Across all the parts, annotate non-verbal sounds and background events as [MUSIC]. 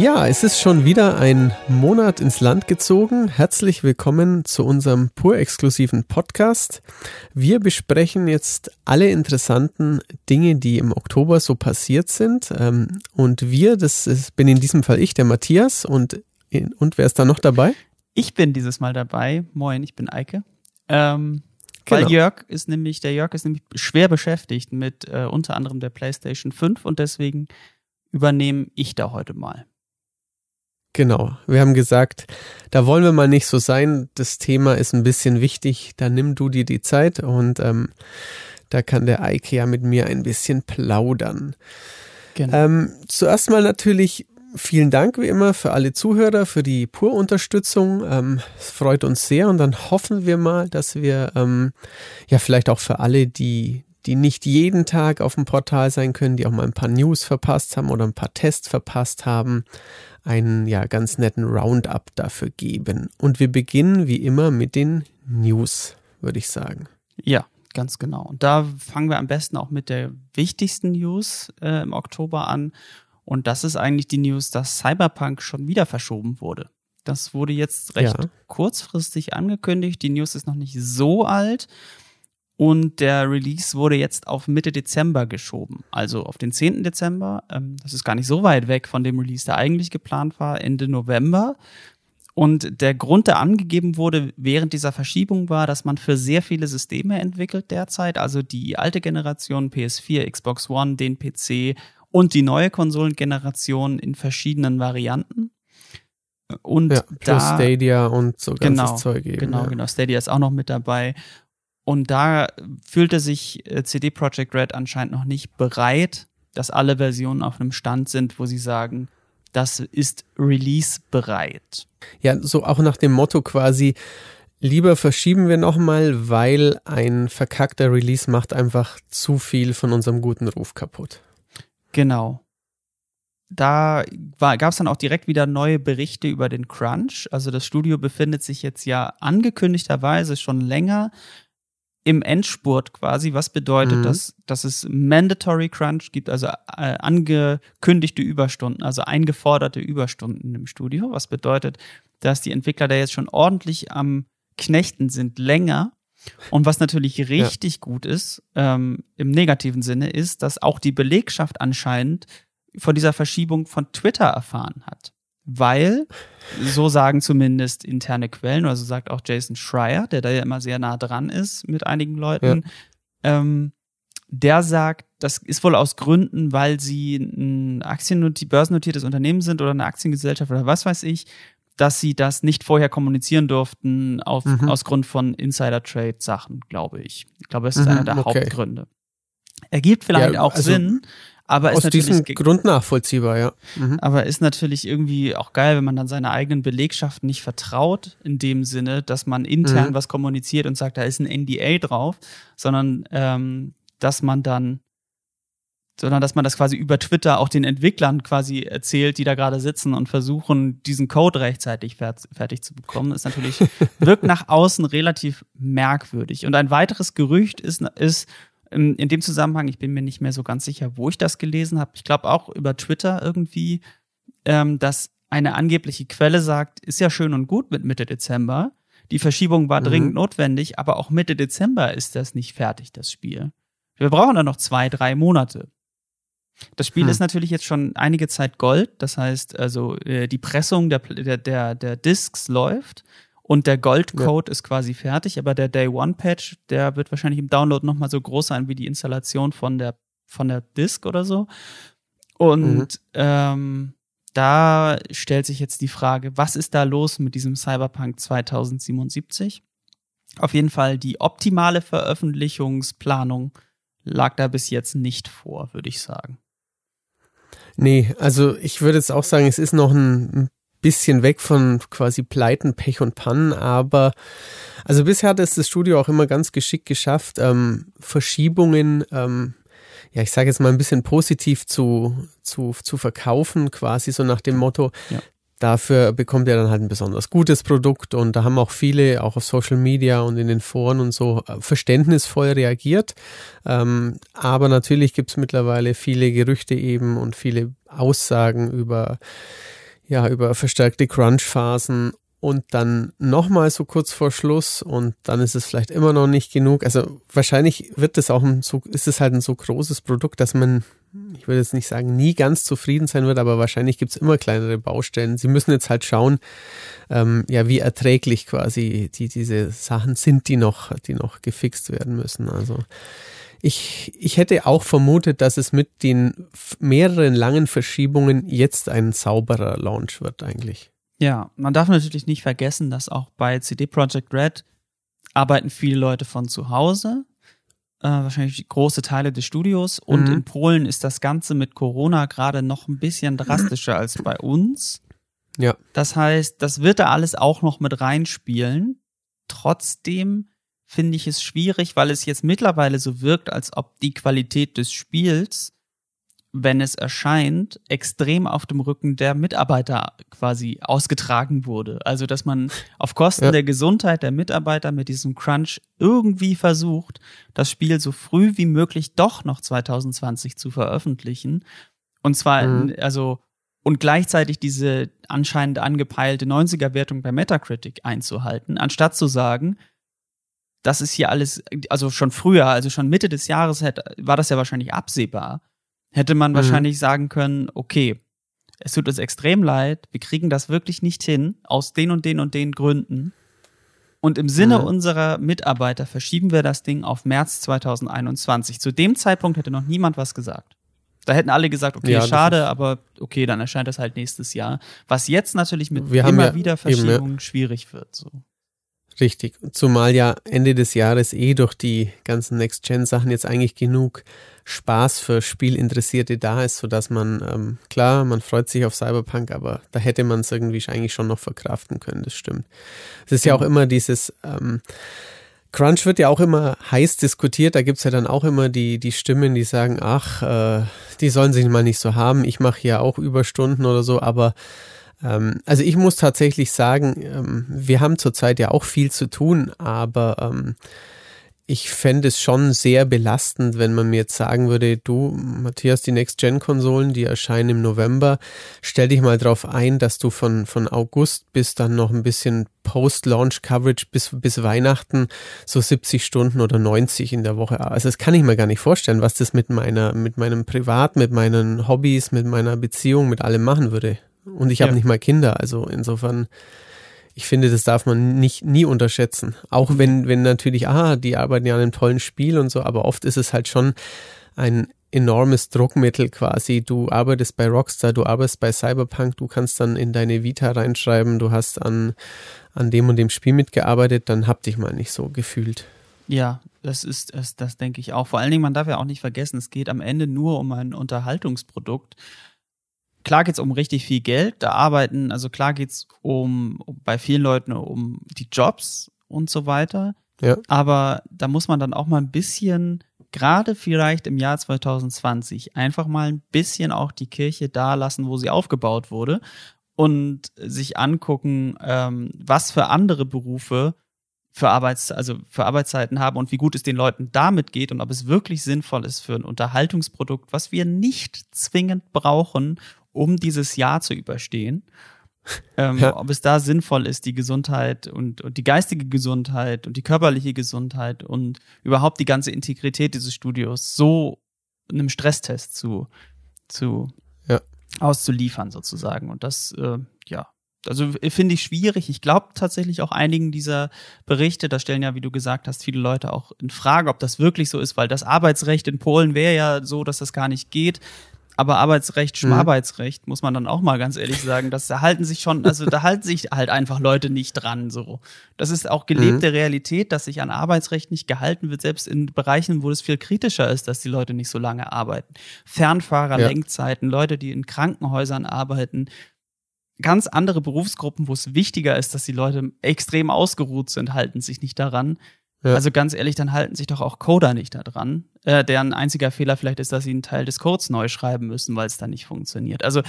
Ja, es ist schon wieder ein Monat ins Land gezogen. Herzlich willkommen zu unserem pur exklusiven Podcast. Wir besprechen jetzt alle interessanten Dinge, die im Oktober so passiert sind. Ähm, und wir, das ist, bin in diesem Fall ich, der Matthias. Und, und wer ist da noch dabei? Ich bin dieses Mal dabei. Moin, ich bin Eike. Ähm, genau. Weil Jörg ist nämlich, der Jörg ist nämlich schwer beschäftigt mit äh, unter anderem der PlayStation 5 und deswegen übernehme ich da heute mal. Genau, wir haben gesagt, da wollen wir mal nicht so sein. Das Thema ist ein bisschen wichtig. Da nimm du dir die Zeit und ähm, da kann der Eike ja mit mir ein bisschen plaudern. Genau. Ähm, zuerst mal natürlich vielen Dank wie immer für alle Zuhörer, für die Pur-Unterstützung. Ähm, es freut uns sehr und dann hoffen wir mal, dass wir ähm, ja vielleicht auch für alle, die die nicht jeden Tag auf dem Portal sein können, die auch mal ein paar News verpasst haben oder ein paar Tests verpasst haben, einen ja ganz netten Roundup dafür geben. Und wir beginnen wie immer mit den News, würde ich sagen. Ja, ganz genau. Und da fangen wir am besten auch mit der wichtigsten News äh, im Oktober an. Und das ist eigentlich die News, dass Cyberpunk schon wieder verschoben wurde. Das wurde jetzt recht ja. kurzfristig angekündigt. Die News ist noch nicht so alt. Und der Release wurde jetzt auf Mitte Dezember geschoben, also auf den 10. Dezember. Ähm, das ist gar nicht so weit weg von dem Release, der eigentlich geplant war, Ende November. Und der Grund, der angegeben wurde während dieser Verschiebung, war, dass man für sehr viele Systeme entwickelt derzeit, also die alte Generation PS4, Xbox One, den PC und die neue Konsolengeneration in verschiedenen Varianten. Und ja, da Stadia und so ganzes genau, Zeug eben. Genau, ja. genau. Stadia ist auch noch mit dabei. Und da fühlte sich äh, CD Projekt Red anscheinend noch nicht bereit, dass alle Versionen auf einem Stand sind, wo sie sagen, das ist release bereit. Ja, so auch nach dem Motto quasi, lieber verschieben wir nochmal, weil ein verkackter Release macht einfach zu viel von unserem guten Ruf kaputt. Genau. Da gab es dann auch direkt wieder neue Berichte über den Crunch. Also das Studio befindet sich jetzt ja angekündigterweise schon länger im Endspurt quasi, was bedeutet, mhm. dass, dass es Mandatory Crunch gibt, also äh, angekündigte Überstunden, also eingeforderte Überstunden im Studio, was bedeutet, dass die Entwickler da jetzt schon ordentlich am Knechten sind, länger. Und was natürlich richtig ja. gut ist, ähm, im negativen Sinne, ist, dass auch die Belegschaft anscheinend von dieser Verschiebung von Twitter erfahren hat weil, so sagen zumindest interne Quellen, oder so sagt auch Jason Schreier, der da ja immer sehr nah dran ist mit einigen Leuten, ja. ähm, der sagt, das ist wohl aus Gründen, weil sie ein Aktiennoti börsennotiertes Unternehmen sind oder eine Aktiengesellschaft oder was weiß ich, dass sie das nicht vorher kommunizieren durften auf, mhm. aus Grund von Insider-Trade-Sachen, glaube ich. Ich glaube, das ist mhm, einer der okay. Hauptgründe. Ergibt vielleicht ja, auch also, Sinn, aber Aus diesem Grund nachvollziehbar, ja. Mhm. Aber ist natürlich irgendwie auch geil, wenn man dann seiner eigenen Belegschaft nicht vertraut, in dem Sinne, dass man intern mhm. was kommuniziert und sagt, da ist ein NDA drauf, sondern ähm, dass man dann, sondern dass man das quasi über Twitter auch den Entwicklern quasi erzählt, die da gerade sitzen und versuchen, diesen Code rechtzeitig fertig zu bekommen, ist natürlich, [LAUGHS] wirkt nach außen relativ merkwürdig. Und ein weiteres Gerücht ist, ist in, in dem Zusammenhang, ich bin mir nicht mehr so ganz sicher, wo ich das gelesen habe. Ich glaube auch über Twitter irgendwie, ähm, dass eine angebliche Quelle sagt, ist ja schön und gut mit Mitte Dezember. Die Verschiebung war mhm. dringend notwendig, aber auch Mitte Dezember ist das nicht fertig, das Spiel. Wir brauchen da noch zwei, drei Monate. Das Spiel hm. ist natürlich jetzt schon einige Zeit Gold, das heißt also äh, die Pressung der, der, der, der Discs läuft und der Goldcode ja. ist quasi fertig, aber der Day One Patch, der wird wahrscheinlich im Download nochmal so groß sein wie die Installation von der, von der Disk oder so. Und mhm. ähm, da stellt sich jetzt die Frage, was ist da los mit diesem Cyberpunk 2077? Auf jeden Fall die optimale Veröffentlichungsplanung lag da bis jetzt nicht vor, würde ich sagen. Nee, also ich würde jetzt auch sagen, es ist noch ein bisschen weg von quasi Pleiten, Pech und Pannen, aber also bisher hat es das Studio auch immer ganz geschickt geschafft, ähm, Verschiebungen, ähm, ja, ich sage jetzt mal ein bisschen positiv zu, zu, zu verkaufen, quasi so nach dem Motto, ja. Dafür bekommt er dann halt ein besonders gutes Produkt und da haben auch viele, auch auf Social Media und in den Foren und so, äh, verständnisvoll reagiert. Ähm, aber natürlich gibt es mittlerweile viele Gerüchte eben und viele Aussagen über ja, über verstärkte Crunch-Phasen und dann nochmal so kurz vor Schluss und dann ist es vielleicht immer noch nicht genug. Also wahrscheinlich wird es auch ein so, ist es halt ein so großes Produkt, dass man, ich würde jetzt nicht sagen, nie ganz zufrieden sein wird, aber wahrscheinlich gibt es immer kleinere Baustellen. Sie müssen jetzt halt schauen, ähm, ja, wie erträglich quasi die, diese Sachen sind, die noch, die noch gefixt werden müssen. Also ich, ich hätte auch vermutet, dass es mit den mehreren langen Verschiebungen jetzt ein sauberer Launch wird eigentlich. Ja, man darf natürlich nicht vergessen, dass auch bei CD Projekt Red arbeiten viele Leute von zu Hause, äh, wahrscheinlich große Teile des Studios. Und mhm. in Polen ist das Ganze mit Corona gerade noch ein bisschen drastischer als bei uns. Ja. Das heißt, das wird da alles auch noch mit reinspielen. Trotzdem finde ich es schwierig, weil es jetzt mittlerweile so wirkt, als ob die Qualität des Spiels wenn es erscheint, extrem auf dem Rücken der Mitarbeiter quasi ausgetragen wurde. Also, dass man [LAUGHS] auf Kosten ja. der Gesundheit der Mitarbeiter mit diesem Crunch irgendwie versucht, das Spiel so früh wie möglich doch noch 2020 zu veröffentlichen. Und zwar, mhm. also, und gleichzeitig diese anscheinend angepeilte 90er-Wertung bei Metacritic einzuhalten, anstatt zu sagen, das ist hier alles, also schon früher, also schon Mitte des Jahres war das ja wahrscheinlich absehbar hätte man mhm. wahrscheinlich sagen können, okay, es tut uns extrem leid, wir kriegen das wirklich nicht hin, aus den und den und den Gründen. Und im Sinne mhm. unserer Mitarbeiter verschieben wir das Ding auf März 2021. Zu dem Zeitpunkt hätte noch niemand was gesagt. Da hätten alle gesagt, okay, ja, schade, aber okay, dann erscheint das halt nächstes Jahr. Was jetzt natürlich mit wir immer ja wieder Verschiebungen schwierig wird. So. Richtig. Zumal ja Ende des Jahres eh durch die ganzen Next-Gen-Sachen jetzt eigentlich genug Spaß für Spielinteressierte da ist, sodass man, ähm, klar, man freut sich auf Cyberpunk, aber da hätte man es irgendwie eigentlich schon noch verkraften können, das stimmt. Es ist ja auch immer dieses, ähm, Crunch wird ja auch immer heiß diskutiert, da gibt's ja dann auch immer die, die Stimmen, die sagen, ach, äh, die sollen sich mal nicht so haben, ich mache ja auch Überstunden oder so, aber also ich muss tatsächlich sagen, ähm, wir haben zurzeit ja auch viel zu tun, aber ähm, ich fände es schon sehr belastend, wenn man mir jetzt sagen würde, du, Matthias, die Next-Gen-Konsolen, die erscheinen im November, stell dich mal drauf ein, dass du von, von August bis dann noch ein bisschen Post-Launch-Coverage bis, bis Weihnachten so 70 Stunden oder 90 in der Woche. Also das kann ich mir gar nicht vorstellen, was das mit meiner, mit meinem Privat, mit meinen Hobbys, mit meiner Beziehung, mit allem machen würde. Und ich habe ja. nicht mal Kinder, also insofern ich finde, das darf man nicht nie unterschätzen. Auch wenn, wenn natürlich, ah, die arbeiten ja an einem tollen Spiel und so, aber oft ist es halt schon ein enormes Druckmittel quasi. Du arbeitest bei Rockstar, du arbeitest bei Cyberpunk, du kannst dann in deine Vita reinschreiben, du hast an, an dem und dem Spiel mitgearbeitet, dann hab dich mal nicht so gefühlt. Ja, das ist, das, das denke ich auch. Vor allen Dingen, man darf ja auch nicht vergessen, es geht am Ende nur um ein Unterhaltungsprodukt klar geht's um richtig viel Geld. Da arbeiten, also klar geht's um, um bei vielen Leuten um die Jobs und so weiter. Ja. Aber da muss man dann auch mal ein bisschen, gerade vielleicht im Jahr 2020, einfach mal ein bisschen auch die Kirche da lassen, wo sie aufgebaut wurde und sich angucken, ähm, was für andere Berufe für Arbeits also für Arbeitszeiten haben und wie gut es den Leuten damit geht und ob es wirklich sinnvoll ist für ein Unterhaltungsprodukt, was wir nicht zwingend brauchen, um dieses Jahr zu überstehen. Ähm, ja. Ob es da sinnvoll ist, die Gesundheit und, und, die geistige Gesundheit und die körperliche Gesundheit und überhaupt die ganze Integrität dieses Studios so einem Stresstest zu, zu ja. auszuliefern sozusagen. Und das, äh, ja, also finde ich schwierig. Ich glaube tatsächlich auch einigen dieser Berichte, da stellen ja, wie du gesagt hast, viele Leute auch in Frage, ob das wirklich so ist, weil das Arbeitsrecht in Polen wäre ja so, dass das gar nicht geht. Aber Arbeitsrecht, mhm. Schmarbeitsrecht, muss man dann auch mal ganz ehrlich sagen, das da halten sich schon, also da halten sich halt einfach Leute nicht dran, so. Das ist auch gelebte mhm. Realität, dass sich an Arbeitsrecht nicht gehalten wird, selbst in Bereichen, wo es viel kritischer ist, dass die Leute nicht so lange arbeiten. Fernfahrer, ja. Lenkzeiten, Leute, die in Krankenhäusern arbeiten, ganz andere Berufsgruppen, wo es wichtiger ist, dass die Leute extrem ausgeruht sind, halten sich nicht daran. Ja. Also ganz ehrlich, dann halten sich doch auch Coder nicht daran, äh, deren einziger Fehler vielleicht ist, dass sie einen Teil des Codes neu schreiben müssen, weil es dann nicht funktioniert. Also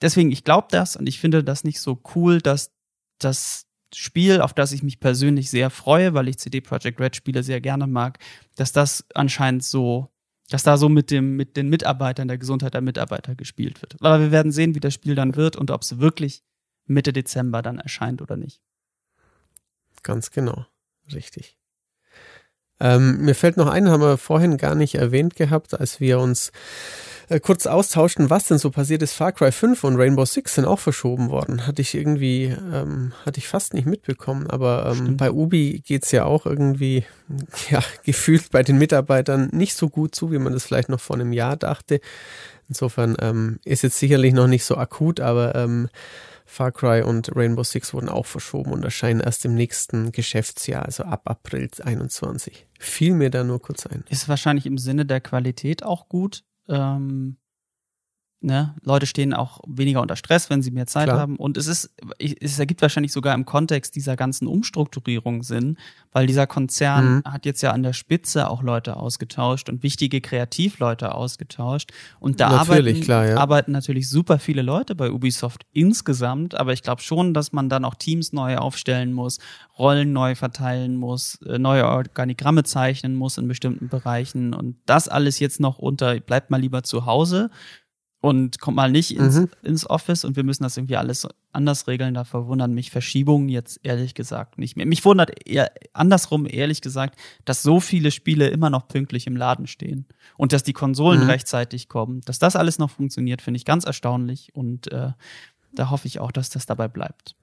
deswegen, ich glaube das und ich finde das nicht so cool, dass das Spiel, auf das ich mich persönlich sehr freue, weil ich CD Projekt Red Spiele sehr gerne mag, dass das anscheinend so dass da so mit dem, mit den Mitarbeitern, der Gesundheit der Mitarbeiter gespielt wird. Aber wir werden sehen, wie das Spiel dann wird und ob es wirklich Mitte Dezember dann erscheint oder nicht. Ganz genau. Richtig. Ähm, mir fällt noch ein, haben wir vorhin gar nicht erwähnt gehabt, als wir uns äh, kurz austauschen, was denn so passiert ist. Far Cry 5 und Rainbow Six sind auch verschoben worden. Hatte ich irgendwie, ähm, hatte ich fast nicht mitbekommen. Aber ähm, bei Ubi geht's ja auch irgendwie, [LAUGHS] ja, gefühlt bei den Mitarbeitern nicht so gut zu, wie man das vielleicht noch vor einem Jahr dachte. Insofern ähm, ist jetzt sicherlich noch nicht so akut, aber ähm, Far Cry und Rainbow Six wurden auch verschoben und erscheinen erst im nächsten Geschäftsjahr, also ab April 21. Fiel mir da nur kurz ein. Ist wahrscheinlich im Sinne der Qualität auch gut, ähm, Ne? Leute stehen auch weniger unter Stress, wenn sie mehr Zeit Klar. haben. Und es ist, es ergibt wahrscheinlich sogar im Kontext dieser ganzen Umstrukturierung Sinn, weil dieser Konzern mhm. hat jetzt ja an der Spitze auch Leute ausgetauscht und wichtige Kreativleute ausgetauscht. Und da arbeiten, klar, ja. arbeiten natürlich super viele Leute bei Ubisoft insgesamt, aber ich glaube schon, dass man dann auch Teams neu aufstellen muss, Rollen neu verteilen muss, äh, neue Organigramme zeichnen muss in bestimmten Bereichen und das alles jetzt noch unter, bleibt mal lieber zu Hause und kommt mal nicht ins, mhm. ins Office und wir müssen das irgendwie alles anders regeln. Da verwundern mich Verschiebungen jetzt ehrlich gesagt nicht mehr. Mich wundert eher andersrum ehrlich gesagt, dass so viele Spiele immer noch pünktlich im Laden stehen und dass die Konsolen mhm. rechtzeitig kommen. Dass das alles noch funktioniert, finde ich ganz erstaunlich und äh, da hoffe ich auch, dass das dabei bleibt.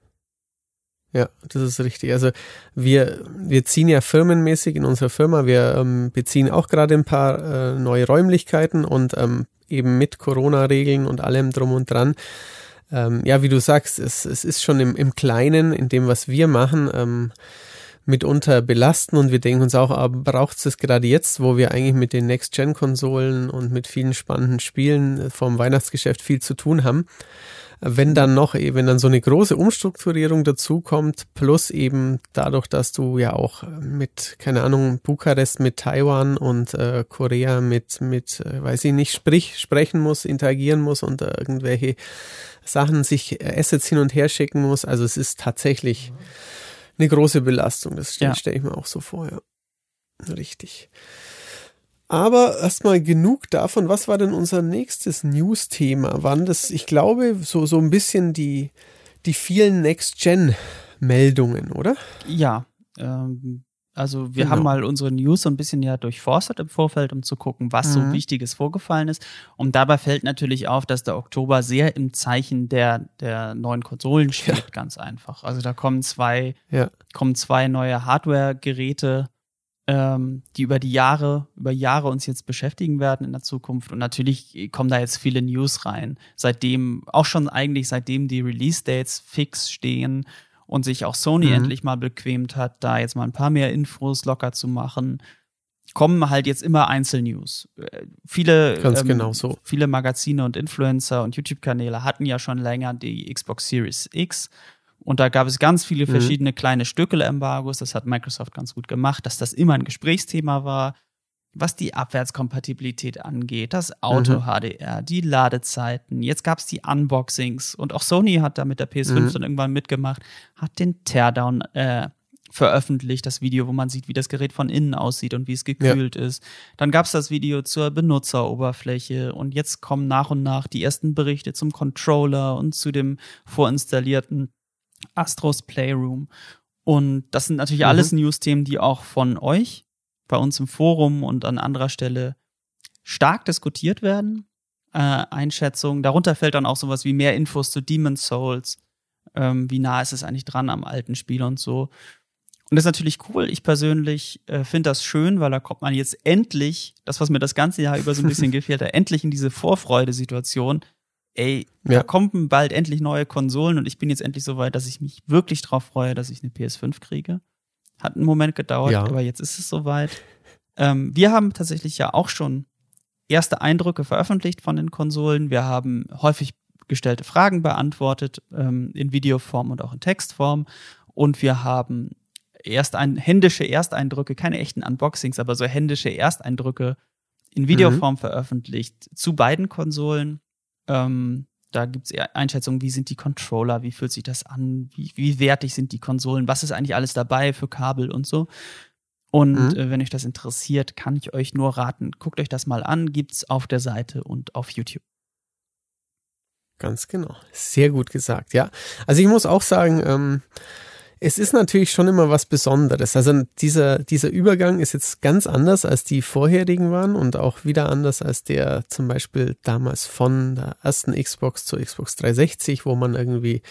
Ja, das ist richtig. Also wir, wir ziehen ja firmenmäßig in unserer Firma, wir ähm, beziehen auch gerade ein paar äh, neue Räumlichkeiten und ähm, eben mit Corona-Regeln und allem drum und dran. Ähm, ja, wie du sagst, es, es ist schon im, im Kleinen, in dem, was wir machen, ähm, mitunter belasten und wir denken uns auch, aber braucht es gerade jetzt, wo wir eigentlich mit den Next-Gen-Konsolen und mit vielen spannenden Spielen vom Weihnachtsgeschäft viel zu tun haben wenn dann noch, wenn dann so eine große Umstrukturierung dazukommt, plus eben dadurch, dass du ja auch mit, keine Ahnung, Bukarest mit Taiwan und äh, Korea mit, mit, äh, weiß ich nicht, sprich, sprechen muss, interagieren muss und äh, irgendwelche Sachen sich Assets hin und her schicken muss. Also es ist tatsächlich eine große Belastung. Das stelle ja. stell ich mir auch so vor, ja. Richtig. Aber erstmal genug davon. Was war denn unser nächstes News-Thema? Waren das, ich glaube, so, so ein bisschen die, die vielen Next-Gen-Meldungen, oder? Ja. Ähm, also wir genau. haben mal unsere News so ein bisschen ja durchforstet im Vorfeld, um zu gucken, was mhm. so Wichtiges vorgefallen ist. Und dabei fällt natürlich auf, dass der Oktober sehr im Zeichen der, der neuen Konsolen steht, ja. ganz einfach. Also da kommen zwei, ja. kommen zwei neue Hardware-Geräte ähm, die über die Jahre, über Jahre uns jetzt beschäftigen werden in der Zukunft. Und natürlich kommen da jetzt viele News rein. Seitdem, auch schon eigentlich seitdem die Release-Dates fix stehen und sich auch Sony mhm. endlich mal bequemt hat, da jetzt mal ein paar mehr Infos locker zu machen, kommen halt jetzt immer Einzelnews. Äh, viele, Ganz ähm, genau so. viele Magazine und Influencer und YouTube-Kanäle hatten ja schon länger die Xbox Series X und da gab es ganz viele mhm. verschiedene mhm. kleine Stöckele-Embargos. Das hat Microsoft ganz gut gemacht, dass das immer ein Gesprächsthema war. Was die Abwärtskompatibilität angeht, das Auto-HDR, mhm. die Ladezeiten. Jetzt gab es die Unboxings und auch Sony hat da mit der PS5 mhm. dann irgendwann mitgemacht, hat den Teardown äh, veröffentlicht, das Video, wo man sieht, wie das Gerät von innen aussieht und wie es gekühlt ja. ist. Dann gab es das Video zur Benutzeroberfläche und jetzt kommen nach und nach die ersten Berichte zum Controller und zu dem vorinstallierten Astros Playroom. Und das sind natürlich mhm. alles News-Themen, die auch von euch bei uns im Forum und an anderer Stelle stark diskutiert werden. Äh, Einschätzungen. Darunter fällt dann auch sowas wie mehr Infos zu Demon's Souls. Ähm, wie nah ist es eigentlich dran am alten Spiel und so. Und das ist natürlich cool. Ich persönlich äh, finde das schön, weil da kommt man jetzt endlich, das, was mir das ganze Jahr über so ein bisschen [LAUGHS] gefehlt hat, endlich in diese Vorfreude-Situation, ey, ja. da kommen bald endlich neue Konsolen und ich bin jetzt endlich so weit, dass ich mich wirklich drauf freue, dass ich eine PS5 kriege. Hat einen Moment gedauert, ja. aber jetzt ist es soweit. Ähm, wir haben tatsächlich ja auch schon erste Eindrücke veröffentlicht von den Konsolen. Wir haben häufig gestellte Fragen beantwortet, ähm, in Videoform und auch in Textform. Und wir haben erst ein, händische Ersteindrücke, keine echten Unboxings, aber so händische Ersteindrücke in Videoform mhm. veröffentlicht zu beiden Konsolen. Ähm, da gibt es Einschätzungen, wie sind die Controller, wie fühlt sich das an, wie, wie wertig sind die Konsolen, was ist eigentlich alles dabei für Kabel und so. Und mhm. äh, wenn euch das interessiert, kann ich euch nur raten, guckt euch das mal an, gibt's auf der Seite und auf YouTube. Ganz genau. Sehr gut gesagt, ja. Also ich muss auch sagen, ähm, es ist natürlich schon immer was Besonderes. Also dieser, dieser Übergang ist jetzt ganz anders, als die vorherigen waren und auch wieder anders als der zum Beispiel damals von der ersten Xbox zur Xbox 360, wo man irgendwie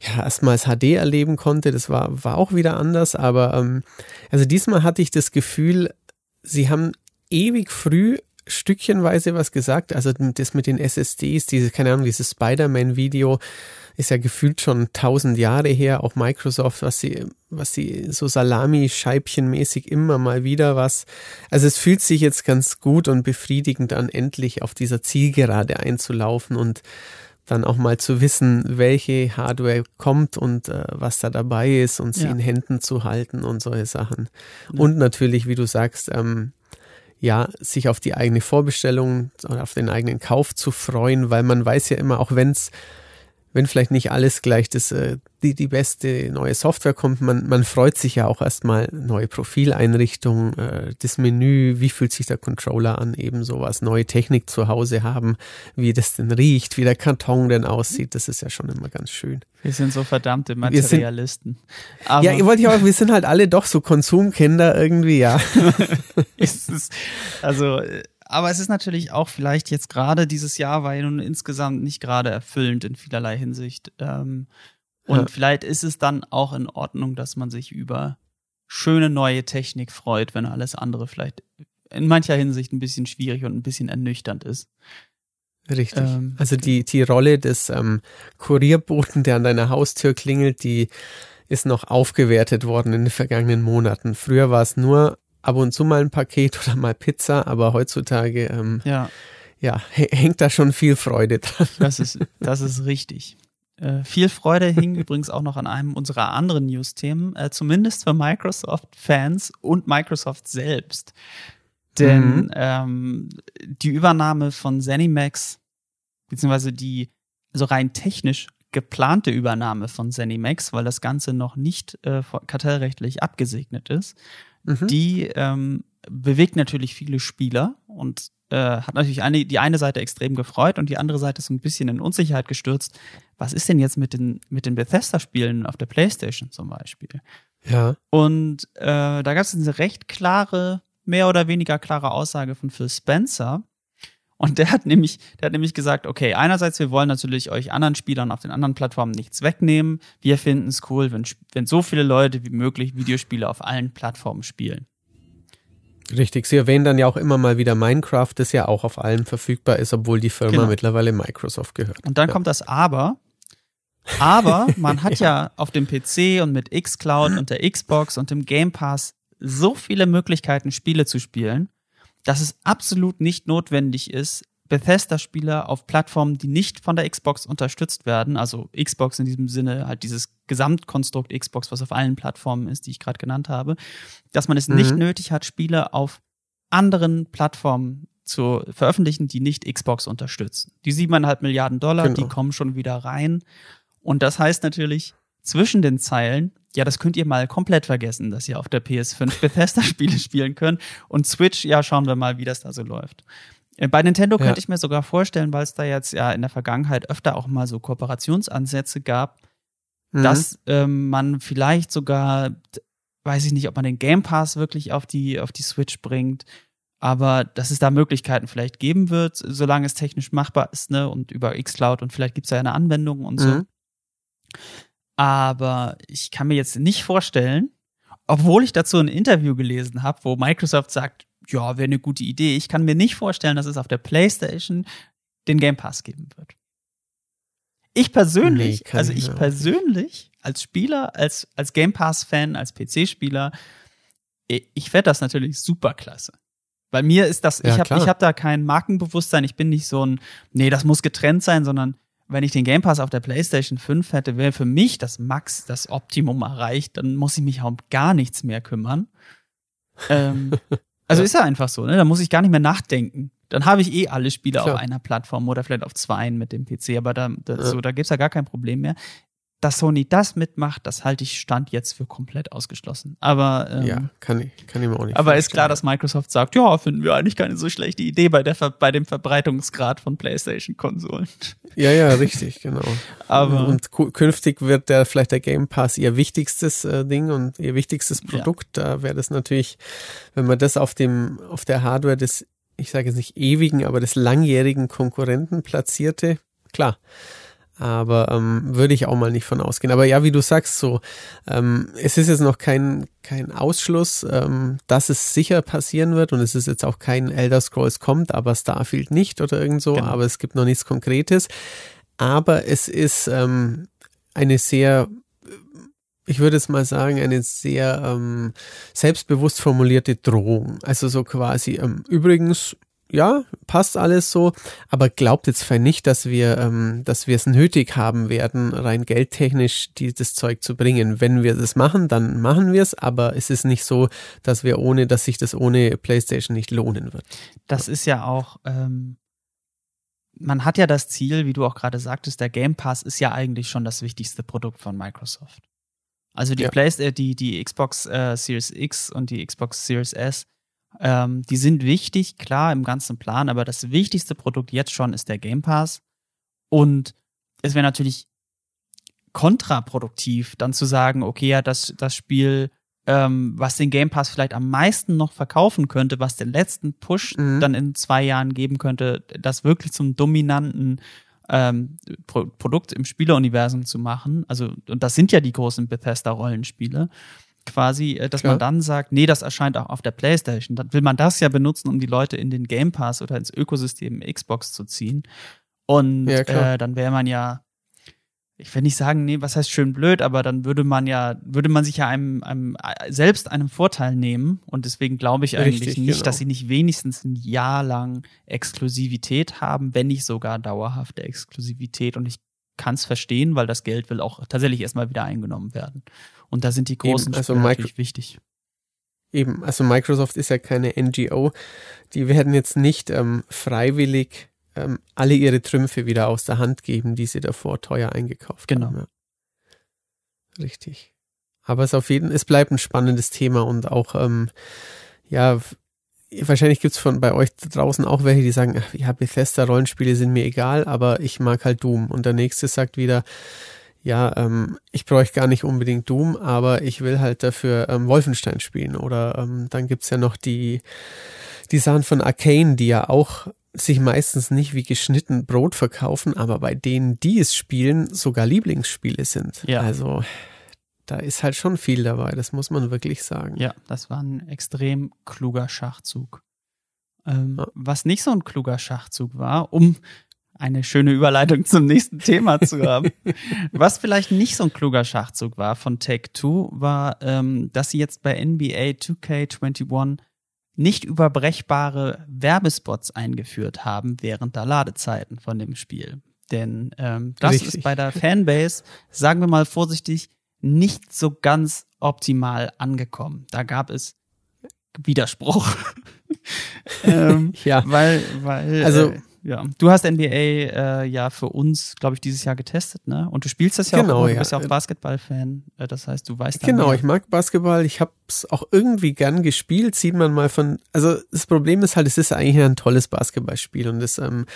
ja, erstmals HD erleben konnte. Das war, war auch wieder anders, aber ähm, also diesmal hatte ich das Gefühl, sie haben ewig früh stückchenweise was gesagt. Also das mit den SSDs, diese, keine Ahnung, dieses Spider-Man-Video ist ja gefühlt schon tausend Jahre her. Auch Microsoft, was sie, was sie so Salami-Scheibchenmäßig immer mal wieder was. Also es fühlt sich jetzt ganz gut und befriedigend an, endlich auf dieser Zielgerade einzulaufen und dann auch mal zu wissen, welche Hardware kommt und äh, was da dabei ist und sie ja. in Händen zu halten und solche Sachen. Ja. Und natürlich, wie du sagst, ähm, ja, sich auf die eigene Vorbestellung oder auf den eigenen Kauf zu freuen, weil man weiß ja immer, auch wenn es wenn vielleicht nicht alles gleich das, äh, die, die beste neue Software kommt, man, man freut sich ja auch erstmal neue Profileinrichtungen, äh, das Menü, wie fühlt sich der Controller an, eben sowas, neue Technik zu Hause haben, wie das denn riecht, wie der Karton denn aussieht, das ist ja schon immer ganz schön. Wir sind so verdammte Materialisten. Sind, ja, ihr wollt ja auch, wir sind halt alle doch so Konsumkinder irgendwie, ja. [LAUGHS] ist es, also äh, aber es ist natürlich auch vielleicht jetzt gerade dieses Jahr war ja nun insgesamt nicht gerade erfüllend in vielerlei Hinsicht. Ähm, und ja. vielleicht ist es dann auch in Ordnung, dass man sich über schöne neue Technik freut, wenn alles andere vielleicht in mancher Hinsicht ein bisschen schwierig und ein bisschen ernüchternd ist. Richtig. Ähm, also die, die Rolle des ähm, Kurierboten, der an deiner Haustür klingelt, die ist noch aufgewertet worden in den vergangenen Monaten. Früher war es nur ab und zu mal ein Paket [LAUGHS] oder mal Pizza, aber heutzutage ähm, ja. Ja, hängt da schon viel Freude dran. [LAUGHS] Das ist, das ist richtig. Äh, viel Freude hing übrigens auch noch an einem unserer anderen News-Themen, äh, zumindest für Microsoft-Fans und Microsoft selbst. Denn mhm. ähm, die Übernahme von ZeniMax, beziehungsweise die, also rein technisch geplante Übernahme von ZeniMax, weil das Ganze noch nicht äh, kartellrechtlich abgesegnet ist, mhm. die ähm, bewegt natürlich viele Spieler und äh, hat natürlich eine, die eine Seite extrem gefreut und die andere Seite so ein bisschen in Unsicherheit gestürzt. Was ist denn jetzt mit den, mit den Bethesda-Spielen auf der PlayStation zum Beispiel? Ja. Und äh, da gab es eine recht klare, mehr oder weniger klare Aussage von Phil Spencer, und der hat nämlich, der hat nämlich gesagt, okay, einerseits, wir wollen natürlich euch anderen Spielern auf den anderen Plattformen nichts wegnehmen. Wir finden es cool, wenn, wenn so viele Leute wie möglich Videospiele auf allen Plattformen spielen. Richtig, Sie erwähnen dann ja auch immer mal wieder Minecraft, das ja auch auf allen verfügbar ist, obwohl die Firma genau. mittlerweile Microsoft gehört. Und dann ja. kommt das Aber. Aber man hat ja. [LAUGHS] ja auf dem PC und mit xCloud und der Xbox und dem Game Pass so viele Möglichkeiten, Spiele zu spielen dass es absolut nicht notwendig ist, Bethesda-Spieler auf Plattformen, die nicht von der Xbox unterstützt werden, also Xbox in diesem Sinne, halt dieses Gesamtkonstrukt Xbox, was auf allen Plattformen ist, die ich gerade genannt habe, dass man es mhm. nicht nötig hat, Spiele auf anderen Plattformen zu veröffentlichen, die nicht Xbox unterstützen. Die siebeneinhalb Milliarden Dollar, genau. die kommen schon wieder rein. Und das heißt natürlich, zwischen den Zeilen, ja, das könnt ihr mal komplett vergessen, dass ihr auf der PS5 [LAUGHS] Bethesda-Spiele spielen könnt. Und Switch, ja, schauen wir mal, wie das da so läuft. Äh, bei Nintendo ja. könnte ich mir sogar vorstellen, weil es da jetzt ja in der Vergangenheit öfter auch mal so Kooperationsansätze gab, mhm. dass ähm, man vielleicht sogar, weiß ich nicht, ob man den Game Pass wirklich auf die, auf die Switch bringt, aber dass es da Möglichkeiten vielleicht geben wird, solange es technisch machbar ist, ne, und über xCloud und vielleicht gibt es ja eine Anwendung und so. Mhm. Aber ich kann mir jetzt nicht vorstellen, obwohl ich dazu ein Interview gelesen habe, wo Microsoft sagt, ja, wäre eine gute Idee. Ich kann mir nicht vorstellen, dass es auf der PlayStation den Game Pass geben wird. Ich persönlich, nee, also ich persönlich als Spieler, als, als Game Pass-Fan, als PC-Spieler, ich fände das natürlich super klasse. Bei mir ist das, ja, ich habe hab da kein Markenbewusstsein, ich bin nicht so ein, nee, das muss getrennt sein, sondern wenn ich den Game Pass auf der PlayStation 5 hätte, wäre für mich das Max, das Optimum erreicht. Dann muss ich mich um gar nichts mehr kümmern. Ähm, [LAUGHS] also ja. ist ja einfach so, ne? Da muss ich gar nicht mehr nachdenken. Dann habe ich eh alle Spiele Klar. auf einer Plattform oder vielleicht auf zweien mit dem PC, aber da, da, ja. so, da gibt's ja gar kein Problem mehr. Dass Sony das mitmacht, das halte ich Stand jetzt für komplett ausgeschlossen. Aber ähm, ja, kann ich, kann ich mir auch nicht. Aber ist klar, dass Microsoft sagt, ja, finden wir eigentlich keine so schlechte Idee bei der bei dem Verbreitungsgrad von PlayStation-Konsolen. Ja, ja, richtig, genau. [LAUGHS] aber und künftig wird der vielleicht der Game Pass ihr wichtigstes äh, Ding und ihr wichtigstes Produkt. Ja. Da wäre das natürlich, wenn man das auf dem auf der Hardware des, ich sage jetzt nicht ewigen, aber des langjährigen Konkurrenten platzierte, klar aber ähm, würde ich auch mal nicht von ausgehen. Aber ja, wie du sagst, so, ähm, es ist jetzt noch kein, kein Ausschluss, ähm, dass es sicher passieren wird und es ist jetzt auch kein Elder Scrolls kommt, aber Starfield nicht oder irgend so, genau. aber es gibt noch nichts Konkretes. Aber es ist ähm, eine sehr ich würde es mal sagen, eine sehr ähm, selbstbewusst formulierte Drohung. Also so quasi, ähm, übrigens, ja, passt alles so, aber glaubt jetzt vielleicht nicht, dass wir, ähm, dass wir es nötig haben werden, rein geldtechnisch dieses Zeug zu bringen. Wenn wir das machen, dann machen wir es, aber es ist nicht so, dass wir ohne, dass sich das ohne PlayStation nicht lohnen wird. Das ist ja auch, ähm, man hat ja das Ziel, wie du auch gerade sagtest, der Game Pass ist ja eigentlich schon das wichtigste Produkt von Microsoft. Also die ja. Play äh, die, die Xbox äh, Series X und die Xbox Series S ähm, die sind wichtig, klar, im ganzen Plan, aber das wichtigste Produkt jetzt schon ist der Game Pass. Und es wäre natürlich kontraproduktiv, dann zu sagen, okay, ja, das, das Spiel, ähm, was den Game Pass vielleicht am meisten noch verkaufen könnte, was den letzten Push mhm. dann in zwei Jahren geben könnte, das wirklich zum dominanten ähm, Pro Produkt im Spieleruniversum zu machen. Also, und das sind ja die großen Bethesda-Rollenspiele quasi, äh, dass Klar. man dann sagt, nee, das erscheint auch auf der PlayStation. Dann will man das ja benutzen, um die Leute in den Game Pass oder ins Ökosystem Xbox zu ziehen. Und ja, äh, dann wäre man ja, ich will nicht sagen, nee, was heißt schön blöd, aber dann würde man ja, würde man sich ja einem, einem selbst einem Vorteil nehmen. Und deswegen glaube ich eigentlich Richtig, nicht, genau. dass sie nicht wenigstens ein Jahr lang Exklusivität haben, wenn nicht sogar dauerhafte Exklusivität. Und ich kann es verstehen, weil das Geld will auch tatsächlich erstmal wieder eingenommen werden. Und da sind die großen Eben, also natürlich wichtig. Eben, also Microsoft ist ja keine NGO. Die werden jetzt nicht ähm, freiwillig ähm, alle ihre Trümpfe wieder aus der Hand geben, die sie davor teuer eingekauft genau. haben. Ja. Richtig. Aber es auf jeden, es bleibt ein spannendes Thema und auch, ähm, ja, wahrscheinlich gibt es von bei euch draußen auch welche, die sagen, ach, ja, Bethesda-Rollenspiele sind mir egal, aber ich mag halt Doom. Und der nächste sagt wieder, ja, ähm, ich bräuchte gar nicht unbedingt Doom, aber ich will halt dafür ähm, Wolfenstein spielen. Oder ähm, dann gibt's ja noch die, die Sachen von Arcane, die ja auch sich meistens nicht wie geschnitten Brot verkaufen, aber bei denen, die es spielen, sogar Lieblingsspiele sind. Ja. Also da ist halt schon viel dabei, das muss man wirklich sagen. Ja, das war ein extrem kluger Schachzug. Ähm, ja. Was nicht so ein kluger Schachzug war, um eine schöne Überleitung zum nächsten Thema zu haben. [LAUGHS] Was vielleicht nicht so ein kluger Schachzug war von Take Two, war, ähm, dass sie jetzt bei NBA 2K21 nicht überbrechbare Werbespots eingeführt haben während der Ladezeiten von dem Spiel. Denn ähm, das Richtig. ist bei der Fanbase, sagen wir mal vorsichtig, nicht so ganz optimal angekommen. Da gab es Widerspruch. [LAUGHS] ähm, ja, weil, weil also äh, ja. Du hast NBA äh, ja für uns, glaube ich, dieses Jahr getestet, ne? Und du spielst das ja genau, auch, du bist ja auch Basketball-Fan. Äh, das heißt, du weißt Genau, mehr. ich mag Basketball. Ich habe es auch irgendwie gern gespielt. Sieht man mal von, also das Problem ist halt, es ist eigentlich ein tolles Basketballspiel und das ähm,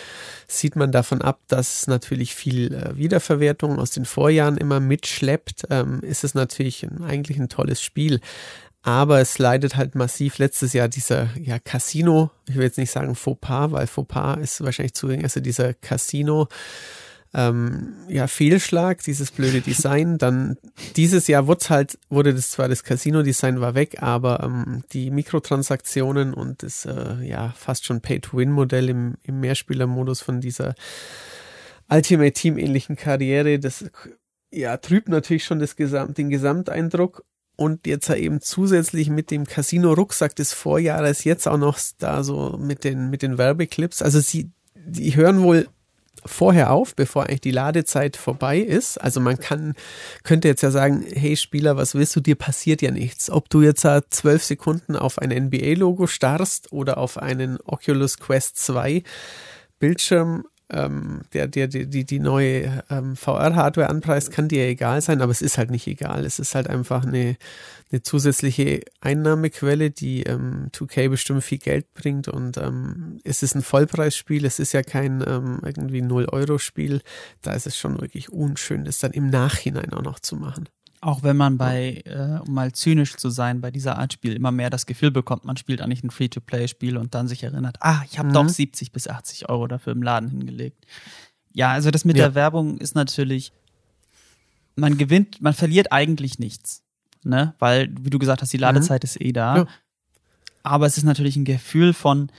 sieht man davon ab, dass natürlich viel äh, Wiederverwertung aus den Vorjahren immer mitschleppt. Ähm, ist es natürlich ein, eigentlich ein tolles Spiel aber es leidet halt massiv letztes Jahr dieser ja, Casino, ich will jetzt nicht sagen Fauxpas, weil Fauxpas ist wahrscheinlich zugänglich, also dieser Casino, ähm, ja, Fehlschlag, dieses blöde [LAUGHS] Design. Dann dieses Jahr wurde halt, wurde das zwar das Casino-Design war weg, aber ähm, die Mikrotransaktionen und das äh, ja fast schon Pay-to-Win-Modell im, im Mehrspieler-Modus von dieser Ultimate Team-ähnlichen Karriere, das ja, trübt natürlich schon das Gesamt, den Gesamteindruck und jetzt eben zusätzlich mit dem Casino-Rucksack des Vorjahres jetzt auch noch da so mit den, mit den Werbeclips. Also sie, die hören wohl vorher auf, bevor eigentlich die Ladezeit vorbei ist. Also man kann, könnte jetzt ja sagen, hey Spieler, was willst du, dir passiert ja nichts. Ob du jetzt zwölf Sekunden auf ein NBA-Logo starrst oder auf einen Oculus Quest 2 Bildschirm ähm, der dir die, die, die neue ähm, VR-Hardware anpreist, kann dir egal sein, aber es ist halt nicht egal. Es ist halt einfach eine, eine zusätzliche Einnahmequelle, die ähm, 2K bestimmt viel Geld bringt und ähm, es ist ein Vollpreisspiel, es ist ja kein ähm, irgendwie 0-Euro-Spiel. Da ist es schon wirklich unschön, das dann im Nachhinein auch noch zu machen. Auch wenn man bei, äh, um mal zynisch zu sein, bei dieser Art Spiel immer mehr das Gefühl bekommt, man spielt eigentlich ein Free-to-Play-Spiel und dann sich erinnert, ah, ich habe mhm. doch 70 bis 80 Euro dafür im Laden hingelegt. Ja, also das mit ja. der Werbung ist natürlich, man gewinnt, man verliert eigentlich nichts. Ne? Weil, wie du gesagt hast, die Ladezeit mhm. ist eh da. Ja. Aber es ist natürlich ein Gefühl von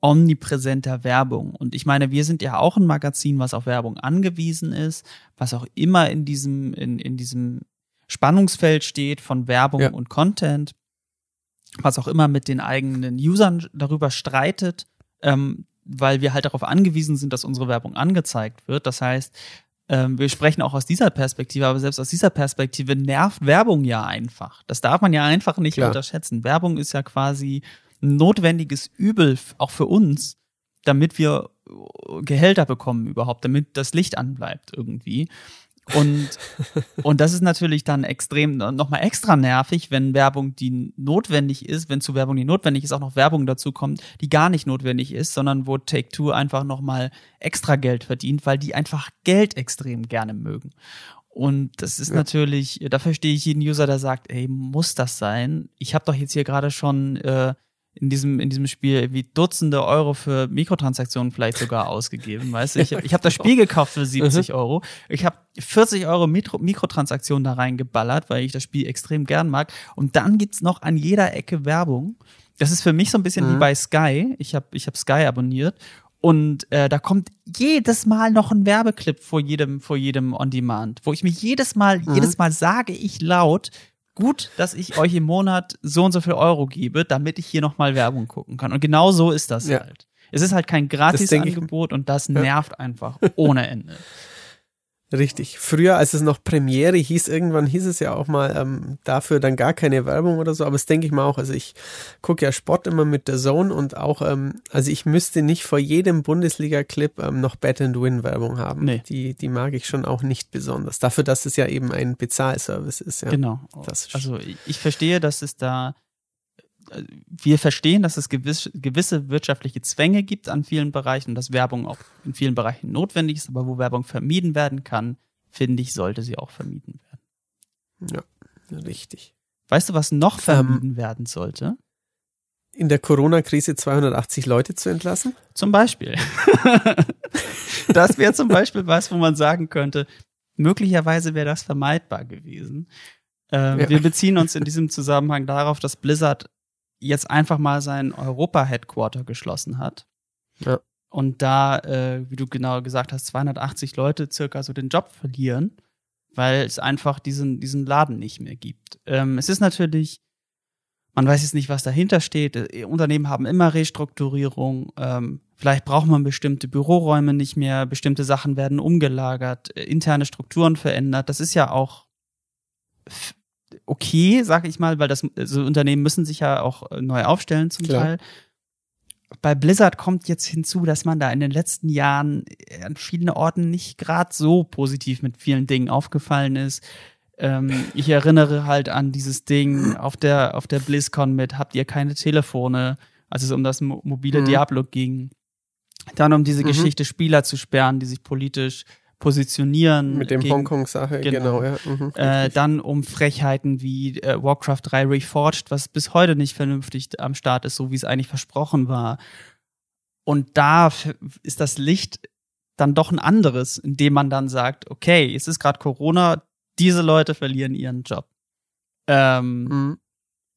omnipräsenter Werbung. Und ich meine, wir sind ja auch ein Magazin, was auf Werbung angewiesen ist, was auch immer in diesem, in, in diesem Spannungsfeld steht von Werbung ja. und Content, was auch immer mit den eigenen Usern darüber streitet, ähm, weil wir halt darauf angewiesen sind, dass unsere Werbung angezeigt wird. Das heißt, ähm, wir sprechen auch aus dieser Perspektive, aber selbst aus dieser Perspektive nervt Werbung ja einfach. Das darf man ja einfach nicht Klar. unterschätzen. Werbung ist ja quasi ein notwendiges Übel auch für uns, damit wir Gehälter bekommen überhaupt, damit das Licht anbleibt irgendwie. Und, und das ist natürlich dann extrem, nochmal extra nervig, wenn Werbung, die notwendig ist, wenn zu Werbung, die notwendig ist, auch noch Werbung dazu kommt, die gar nicht notwendig ist, sondern wo Take-Two einfach nochmal extra Geld verdient, weil die einfach Geld extrem gerne mögen. Und das ist ja. natürlich, da verstehe ich jeden User, der sagt, ey, muss das sein? Ich habe doch jetzt hier gerade schon äh, in diesem, in diesem Spiel wie Dutzende Euro für Mikrotransaktionen vielleicht sogar [LAUGHS] ausgegeben, weißt du? Ich, ich habe das Spiel gekauft für 70 mhm. Euro. Ich habe 40 Euro Mikro Mikrotransaktionen da reingeballert, weil ich das Spiel extrem gern mag. Und dann gibt's noch an jeder Ecke Werbung. Das ist für mich so ein bisschen mhm. wie bei Sky. Ich habe ich hab Sky abonniert. Und äh, da kommt jedes Mal noch ein Werbeclip vor jedem, vor jedem On-Demand, wo ich mich jedes Mal, mhm. jedes Mal sage ich laut, gut, dass ich euch im Monat so und so viel Euro gebe, damit ich hier nochmal Werbung gucken kann. Und genau so ist das ja. halt. Es ist halt kein Gratis-Angebot und das nervt einfach ohne Ende. Richtig. Früher, als es noch Premiere hieß, irgendwann hieß es ja auch mal ähm, dafür dann gar keine Werbung oder so, aber das denke ich mal auch. Also ich gucke ja Sport immer mit der Zone und auch, ähm, also ich müsste nicht vor jedem Bundesliga-Clip ähm, noch Bet and Win Werbung haben. Nee. Die, die mag ich schon auch nicht besonders. Dafür, dass es ja eben ein Bezahlservice ist. Ja. Genau. also ich verstehe, dass es da wir verstehen, dass es gewiss, gewisse wirtschaftliche Zwänge gibt an vielen Bereichen und dass Werbung auch in vielen Bereichen notwendig ist, aber wo Werbung vermieden werden kann, finde ich, sollte sie auch vermieden werden. Ja, richtig. Weißt du, was noch vermieden ähm, werden sollte? In der Corona-Krise 280 Leute zu entlassen? Zum Beispiel. [LAUGHS] das wäre zum Beispiel was, wo man sagen könnte, möglicherweise wäre das vermeidbar gewesen. Ähm, ja. Wir beziehen uns in diesem Zusammenhang darauf, dass Blizzard jetzt einfach mal sein Europa-Headquarter geschlossen hat. Ja. Und da, äh, wie du genau gesagt hast, 280 Leute circa so den Job verlieren, weil es einfach diesen, diesen Laden nicht mehr gibt. Ähm, es ist natürlich, man weiß jetzt nicht, was dahinter steht. Äh, Unternehmen haben immer Restrukturierung. Ähm, vielleicht braucht man bestimmte Büroräume nicht mehr, bestimmte Sachen werden umgelagert, äh, interne Strukturen verändert. Das ist ja auch okay, sag ich mal, weil das so Unternehmen müssen sich ja auch äh, neu aufstellen zum Klar. Teil. Bei Blizzard kommt jetzt hinzu, dass man da in den letzten Jahren äh, an vielen Orten nicht gerade so positiv mit vielen Dingen aufgefallen ist. Ähm, ich erinnere halt an dieses Ding auf der, auf der BlizzCon mit, habt ihr keine Telefone, als es um das mobile mhm. Diablo ging. Dann um diese mhm. Geschichte Spieler zu sperren, die sich politisch positionieren. Mit dem Hongkong-Sache, genau. genau ja. Mhm, äh, dann um Frechheiten wie äh, Warcraft 3 Reforged, was bis heute nicht vernünftig am Start ist, so wie es eigentlich versprochen war. Und da ist das Licht dann doch ein anderes, indem man dann sagt, okay, es ist gerade Corona, diese Leute verlieren ihren Job. Ähm, mhm.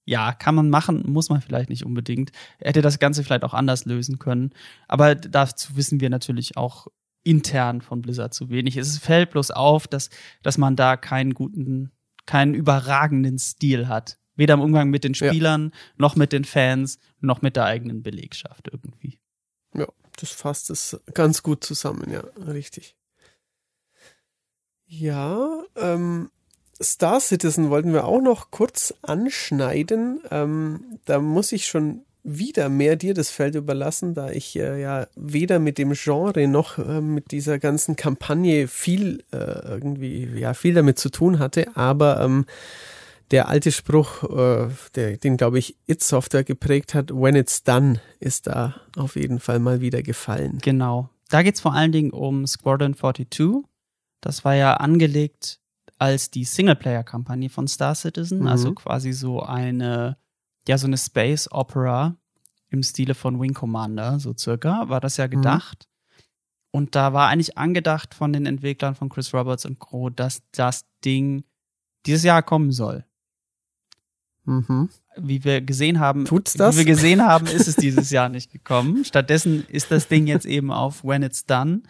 Ja, kann man machen, muss man vielleicht nicht unbedingt. Er hätte das Ganze vielleicht auch anders lösen können. Aber dazu wissen wir natürlich auch intern von Blizzard zu wenig. Es fällt bloß auf, dass, dass man da keinen guten, keinen überragenden Stil hat. Weder im Umgang mit den Spielern, ja. noch mit den Fans, noch mit der eigenen Belegschaft irgendwie. Ja, das fasst es ganz gut zusammen, ja, richtig. Ja, ähm, Star Citizen wollten wir auch noch kurz anschneiden. Ähm, da muss ich schon wieder mehr dir das Feld überlassen, da ich äh, ja weder mit dem Genre noch äh, mit dieser ganzen Kampagne viel äh, irgendwie, ja, viel damit zu tun hatte, aber ähm, der alte Spruch, äh, der, den glaube ich It Software geprägt hat, when it's done, ist da auf jeden Fall mal wieder gefallen. Genau. Da geht es vor allen Dingen um Squadron 42. Das war ja angelegt als die Singleplayer-Kampagne von Star Citizen, mhm. also quasi so eine, ja, so eine Space Opera im Stile von Wing Commander, so circa, war das ja mhm. gedacht. Mhm. Und da war eigentlich angedacht von den Entwicklern von Chris Roberts und Co., dass das Ding dieses Jahr kommen soll. Mhm. Wie wir gesehen haben, Tut's das? wie wir gesehen haben, ist es dieses Jahr nicht gekommen. Stattdessen ist das Ding jetzt eben auf When It's Done.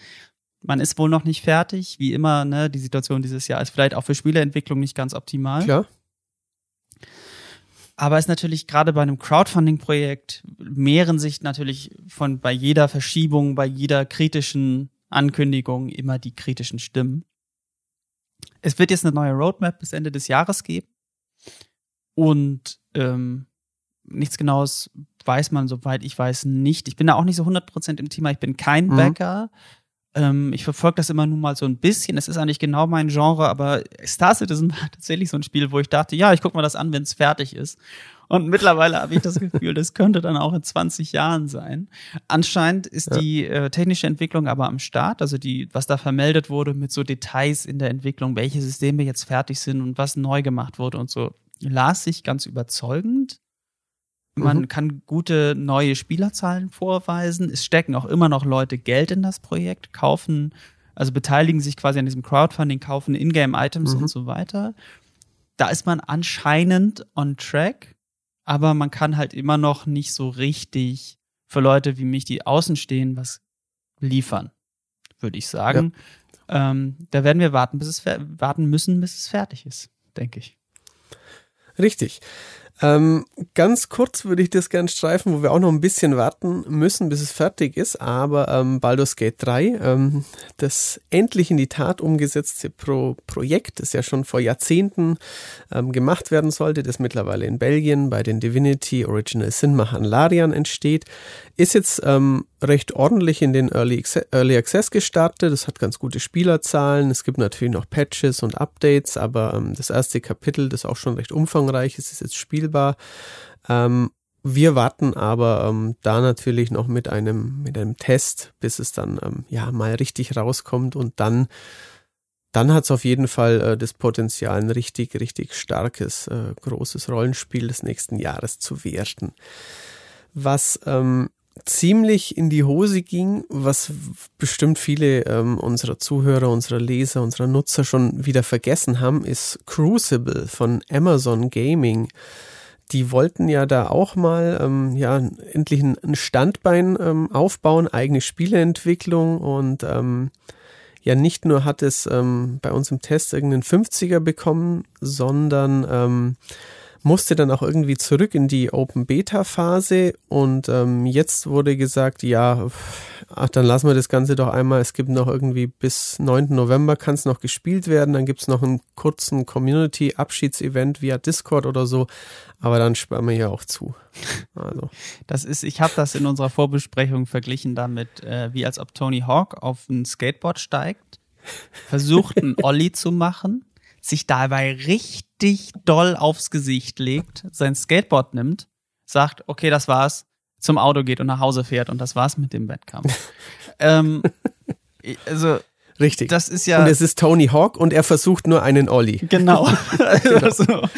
Man ist wohl noch nicht fertig, wie immer, ne, die Situation dieses Jahr ist vielleicht auch für Spieleentwicklung nicht ganz optimal. Klar. Aber es ist natürlich gerade bei einem Crowdfunding-Projekt mehren sich natürlich von bei jeder Verschiebung, bei jeder kritischen Ankündigung immer die kritischen Stimmen. Es wird jetzt eine neue Roadmap bis Ende des Jahres geben. Und ähm, nichts Genaues weiß man, soweit ich weiß, nicht. Ich bin da auch nicht so 100% im Thema. Ich bin kein mhm. Bäcker. Ähm, ich verfolge das immer nur mal so ein bisschen. Es ist eigentlich genau mein Genre, aber Star Citizen [LAUGHS] war tatsächlich so ein Spiel, wo ich dachte, ja, ich gucke mal das an, wenn es fertig ist. Und mittlerweile habe ich das Gefühl, das könnte dann auch in 20 Jahren sein. Anscheinend ist ja. die äh, technische Entwicklung aber am Start, also die, was da vermeldet wurde mit so Details in der Entwicklung, welche Systeme jetzt fertig sind und was neu gemacht wurde und so, las sich ganz überzeugend. Man mhm. kann gute neue Spielerzahlen vorweisen. Es stecken auch immer noch Leute Geld in das Projekt, kaufen, also beteiligen sich quasi an diesem Crowdfunding, kaufen Ingame-Items mhm. und so weiter. Da ist man anscheinend on track, aber man kann halt immer noch nicht so richtig für Leute wie mich, die außen stehen, was liefern, würde ich sagen. Ja. Ähm, da werden wir warten, bis es warten müssen, bis es fertig ist, denke ich. Richtig. Ähm, ganz kurz würde ich das gerne streifen, wo wir auch noch ein bisschen warten müssen, bis es fertig ist. Aber ähm, Baldur's Gate 3, ähm, das endlich in die Tat umgesetzte Pro Projekt, das ja schon vor Jahrzehnten ähm, gemacht werden sollte, das mittlerweile in Belgien bei den Divinity Original Sin Machern Larian entsteht, ist jetzt ähm, recht ordentlich in den Early, Early Access gestartet. Das hat ganz gute Spielerzahlen. Es gibt natürlich noch Patches und Updates, aber ähm, das erste Kapitel, das auch schon recht umfangreich ist, ist jetzt spielbar. Ähm, wir warten aber ähm, da natürlich noch mit einem, mit einem Test, bis es dann ähm, ja mal richtig rauskommt und dann, dann hat es auf jeden Fall äh, das Potenzial, ein richtig, richtig starkes, äh, großes Rollenspiel des nächsten Jahres zu werden. Was ähm, ziemlich in die Hose ging, was bestimmt viele ähm, unserer Zuhörer, unserer Leser, unserer Nutzer schon wieder vergessen haben, ist Crucible von Amazon Gaming. Die wollten ja da auch mal ähm, ja endlich ein, ein Standbein ähm, aufbauen, eigene Spieleentwicklung und ähm, ja nicht nur hat es ähm, bei uns im Test irgendeinen 50er bekommen, sondern ähm, musste dann auch irgendwie zurück in die Open Beta Phase und ähm, jetzt wurde gesagt, ja, ach, dann lassen wir das Ganze doch einmal. Es gibt noch irgendwie bis 9. November kann es noch gespielt werden. Dann gibt es noch einen kurzen Community Abschiedsevent via Discord oder so. Aber dann sperren wir ja auch zu. [LAUGHS] Also. Das ist, ich habe das in unserer Vorbesprechung verglichen damit, äh, wie als ob Tony Hawk auf ein Skateboard steigt, versucht einen [LAUGHS] Ollie zu machen sich dabei richtig doll aufs Gesicht legt, sein Skateboard nimmt, sagt, okay, das war's, zum Auto geht und nach Hause fährt und das war's mit dem Wettkampf. [LAUGHS] ähm, also Richtig. Das ist ja. Und es ist Tony Hawk und er versucht nur einen Ollie. [LAUGHS] Genau. [LAUGHS] genau. Also,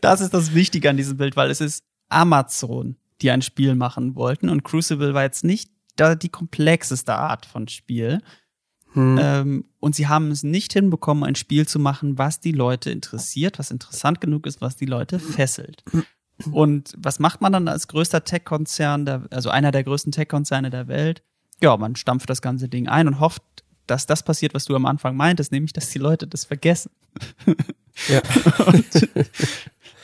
das ist das Wichtige an diesem Bild, weil es ist Amazon, die ein Spiel machen wollten und Crucible war jetzt nicht die komplexeste Art von Spiel, hm. Ähm, und sie haben es nicht hinbekommen, ein Spiel zu machen, was die Leute interessiert, was interessant genug ist, was die Leute fesselt. Und was macht man dann als größter Tech-Konzern, also einer der größten Tech-Konzerne der Welt? Ja, man stampft das ganze Ding ein und hofft, dass das passiert, was du am Anfang meintest, nämlich, dass die Leute das vergessen. [LAUGHS] Ja.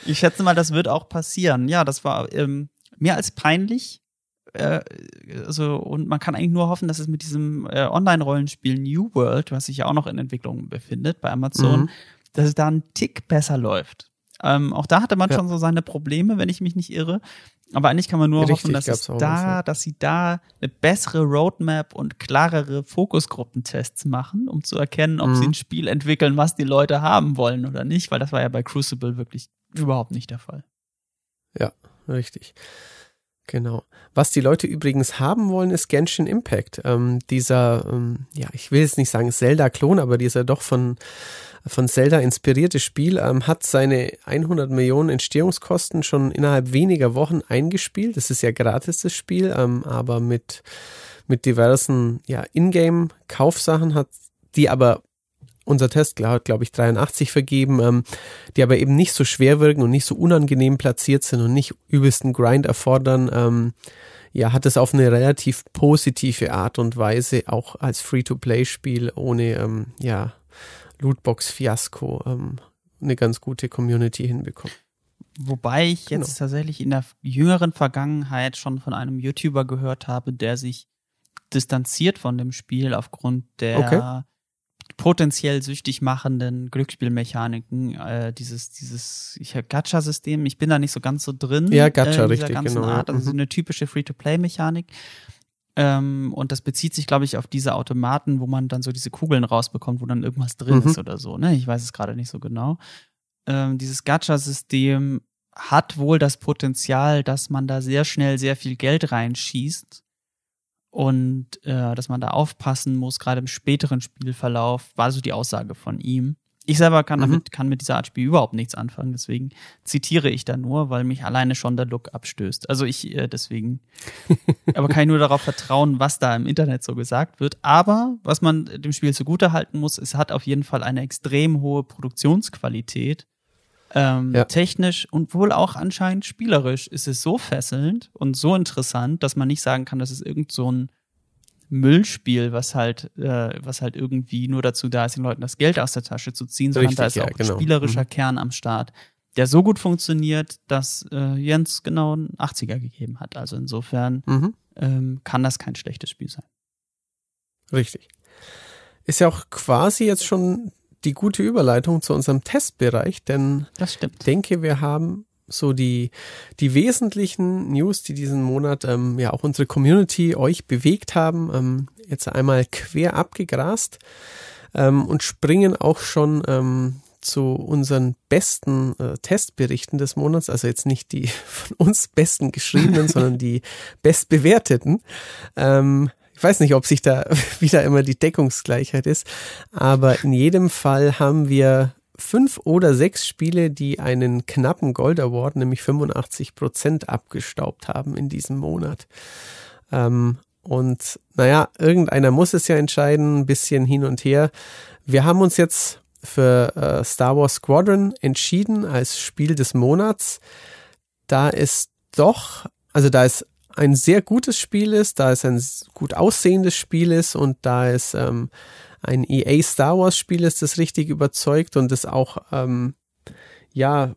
ich schätze mal, das wird auch passieren. Ja, das war ähm, mehr als peinlich äh, also, und man kann eigentlich nur hoffen, dass es mit diesem äh, Online-Rollenspiel New World, was sich ja auch noch in Entwicklung befindet bei Amazon, mhm. dass es da einen Tick besser läuft. Ähm, auch da hatte man ja. schon so seine Probleme, wenn ich mich nicht irre. Aber eigentlich kann man nur Richtig, hoffen, dass es da, was, dass sie da eine bessere Roadmap und klarere Fokusgruppentests machen, um zu erkennen, ob mhm. sie ein Spiel entwickeln, was die Leute haben wollen oder nicht, weil das war ja bei Crucible wirklich überhaupt nicht der Fall. Ja, richtig. Genau. Was die Leute übrigens haben wollen, ist Genshin Impact. Ähm, dieser, ähm, ja, ich will jetzt nicht sagen Zelda-Klon, aber dieser doch von, von Zelda inspirierte Spiel ähm, hat seine 100 Millionen Entstehungskosten schon innerhalb weniger Wochen eingespielt. Das ist ja gratis, das Spiel, ähm, aber mit, mit diversen, ja, Ingame-Kaufsachen hat die aber unser Test hat, glaube ich, 83 vergeben, ähm, die aber eben nicht so schwer wirken und nicht so unangenehm platziert sind und nicht übelsten Grind erfordern, ähm, ja, hat es auf eine relativ positive Art und Weise auch als Free-to-Play-Spiel ohne, ähm, ja, Lootbox-Fiasko ähm, eine ganz gute Community hinbekommen. Wobei ich jetzt genau. tatsächlich in der jüngeren Vergangenheit schon von einem YouTuber gehört habe, der sich distanziert von dem Spiel aufgrund der okay potenziell süchtig machenden Glücksspielmechaniken, äh, dieses, dieses Gacha-System, ich bin da nicht so ganz so drin. Ja, Gacha, äh, richtig, genau. Art, also mhm. so eine typische Free-to-Play-Mechanik. Ähm, und das bezieht sich, glaube ich, auf diese Automaten, wo man dann so diese Kugeln rausbekommt, wo dann irgendwas drin mhm. ist oder so. Ne? Ich weiß es gerade nicht so genau. Ähm, dieses Gacha-System hat wohl das Potenzial, dass man da sehr schnell sehr viel Geld reinschießt und äh, dass man da aufpassen muss, gerade im späteren Spielverlauf, war so die Aussage von ihm. Ich selber kann, mhm. damit, kann mit dieser Art Spiel überhaupt nichts anfangen, deswegen zitiere ich da nur, weil mich alleine schon der Look abstößt. Also ich äh, deswegen, [LAUGHS] aber kann ich nur darauf vertrauen, was da im Internet so gesagt wird. Aber was man dem Spiel zugute halten muss, es hat auf jeden Fall eine extrem hohe Produktionsqualität ähm, ja. Technisch und wohl auch anscheinend spielerisch ist es so fesselnd und so interessant, dass man nicht sagen kann, das ist irgend so ein Müllspiel, was halt, äh, was halt irgendwie nur dazu da ist, den Leuten das Geld aus der Tasche zu ziehen, sondern Richtig, da ist ja, auch genau. ein spielerischer mhm. Kern am Start, der so gut funktioniert, dass äh, Jens genau einen 80er gegeben hat. Also insofern mhm. ähm, kann das kein schlechtes Spiel sein. Richtig. Ist ja auch quasi jetzt schon die gute Überleitung zu unserem Testbereich, denn ich denke, wir haben so die, die wesentlichen News, die diesen Monat ähm, ja auch unsere Community euch bewegt haben, ähm, jetzt einmal quer abgegrast ähm, und springen auch schon ähm, zu unseren besten äh, Testberichten des Monats, also jetzt nicht die [LAUGHS] von uns besten geschriebenen, [LAUGHS] sondern die bestbewerteten. Ähm, ich weiß nicht, ob sich da [LAUGHS] wieder immer die Deckungsgleichheit ist, aber in jedem Fall haben wir fünf oder sechs Spiele, die einen knappen Gold Award, nämlich 85 Prozent, abgestaubt haben in diesem Monat. Ähm, und naja, irgendeiner muss es ja entscheiden, ein bisschen hin und her. Wir haben uns jetzt für äh, Star Wars Squadron entschieden als Spiel des Monats. Da ist doch, also da ist ein sehr gutes Spiel ist, da es ein gut aussehendes Spiel ist und da es ähm, ein EA Star Wars Spiel ist, das richtig überzeugt und das auch ähm, ja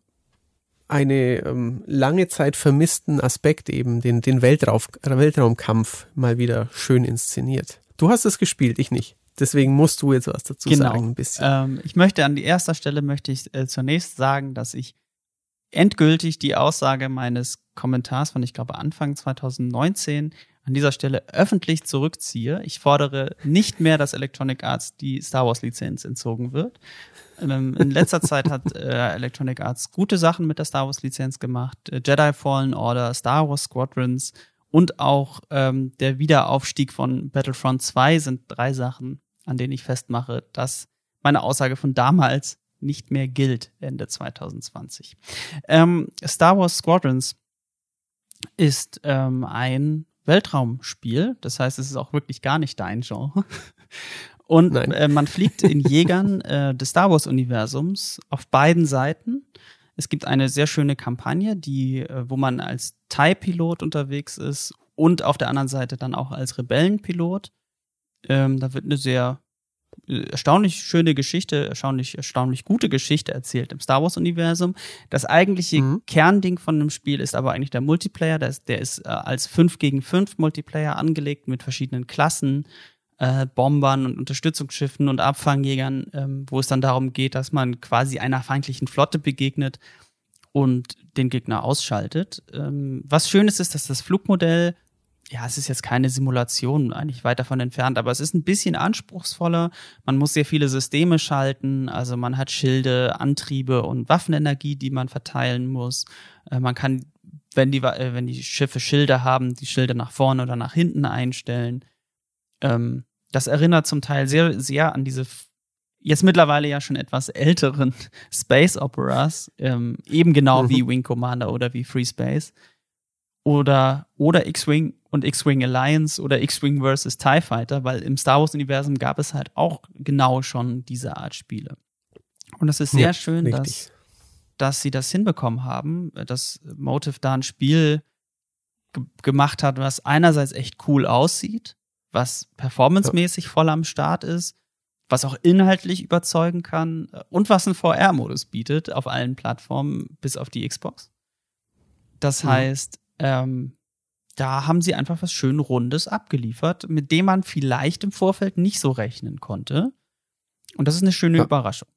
eine ähm, lange Zeit vermissten Aspekt eben, den, den Weltraum, Weltraumkampf mal wieder schön inszeniert. Du hast es gespielt, ich nicht. Deswegen musst du jetzt was dazu genau. sagen, ein bisschen. Ähm, ich möchte an die erster Stelle möchte ich äh, zunächst sagen, dass ich endgültig die Aussage meines Kommentars von, ich glaube, Anfang 2019 an dieser Stelle öffentlich zurückziehe. Ich fordere nicht mehr, dass Electronic Arts die Star Wars Lizenz entzogen wird. Ähm, in letzter [LAUGHS] Zeit hat äh, Electronic Arts gute Sachen mit der Star Wars Lizenz gemacht. Äh, Jedi Fallen Order, Star Wars Squadrons und auch ähm, der Wiederaufstieg von Battlefront 2 sind drei Sachen, an denen ich festmache, dass meine Aussage von damals nicht mehr gilt Ende 2020. Ähm, Star Wars Squadrons ist ähm, ein Weltraumspiel. Das heißt, es ist auch wirklich gar nicht dein Genre. Und äh, man fliegt in [LAUGHS] Jägern äh, des Star Wars-Universums auf beiden Seiten. Es gibt eine sehr schöne Kampagne, die, äh, wo man als TIE-Pilot unterwegs ist und auf der anderen Seite dann auch als Rebellenpilot. Ähm, da wird eine sehr erstaunlich schöne Geschichte, erstaunlich, erstaunlich gute Geschichte erzählt im Star Wars-Universum. Das eigentliche mhm. Kernding von dem Spiel ist aber eigentlich der Multiplayer. Der ist, der ist äh, als 5 gegen 5 Multiplayer angelegt mit verschiedenen Klassen, äh, Bombern und Unterstützungsschiffen und Abfangjägern, ähm, wo es dann darum geht, dass man quasi einer feindlichen Flotte begegnet und den Gegner ausschaltet. Ähm, was schön ist, ist, dass das Flugmodell ja, es ist jetzt keine Simulation, eigentlich weit davon entfernt, aber es ist ein bisschen anspruchsvoller. Man muss sehr viele Systeme schalten, also man hat Schilde, Antriebe und Waffenenergie, die man verteilen muss. Äh, man kann, wenn die, äh, wenn die Schiffe Schilde haben, die Schilde nach vorne oder nach hinten einstellen. Ähm, das erinnert zum Teil sehr, sehr an diese jetzt mittlerweile ja schon etwas älteren [LAUGHS] Space Operas, ähm, eben genau mhm. wie [LAUGHS] Wing Commander oder wie Free Space oder, oder X-Wing und X-Wing Alliance oder X-Wing versus TIE Fighter, weil im Star Wars-Universum gab es halt auch genau schon diese Art Spiele. Und es ist sehr ja, schön, dass, dass sie das hinbekommen haben, dass Motive da ein Spiel gemacht hat, was einerseits echt cool aussieht, was performancemäßig voll am Start ist, was auch inhaltlich überzeugen kann und was einen VR-Modus bietet auf allen Plattformen bis auf die Xbox. Das mhm. heißt, ähm, da haben sie einfach was schön Rundes abgeliefert, mit dem man vielleicht im Vorfeld nicht so rechnen konnte. Und das ist eine schöne ja. Überraschung.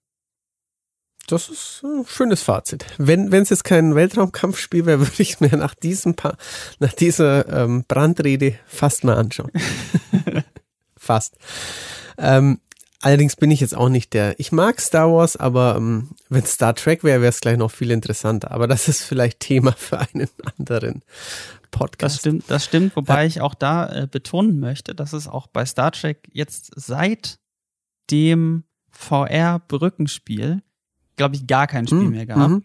Das ist ein schönes Fazit. Wenn wenn es jetzt kein Weltraumkampfspiel wäre, [LAUGHS] würde ich es mir nach diesem pa nach dieser ähm, Brandrede fast mal anschauen. [LAUGHS] fast. Ähm, allerdings bin ich jetzt auch nicht der. Ich mag Star Wars, aber ähm, wenn Star Trek wäre, wäre es gleich noch viel interessanter. Aber das ist vielleicht Thema für einen anderen Podcast. Das stimmt, das stimmt, wobei ja. ich auch da äh, betonen möchte, dass es auch bei Star Trek jetzt seit dem VR-Brückenspiel, glaube ich, gar kein Spiel mhm. mehr gab. Mhm.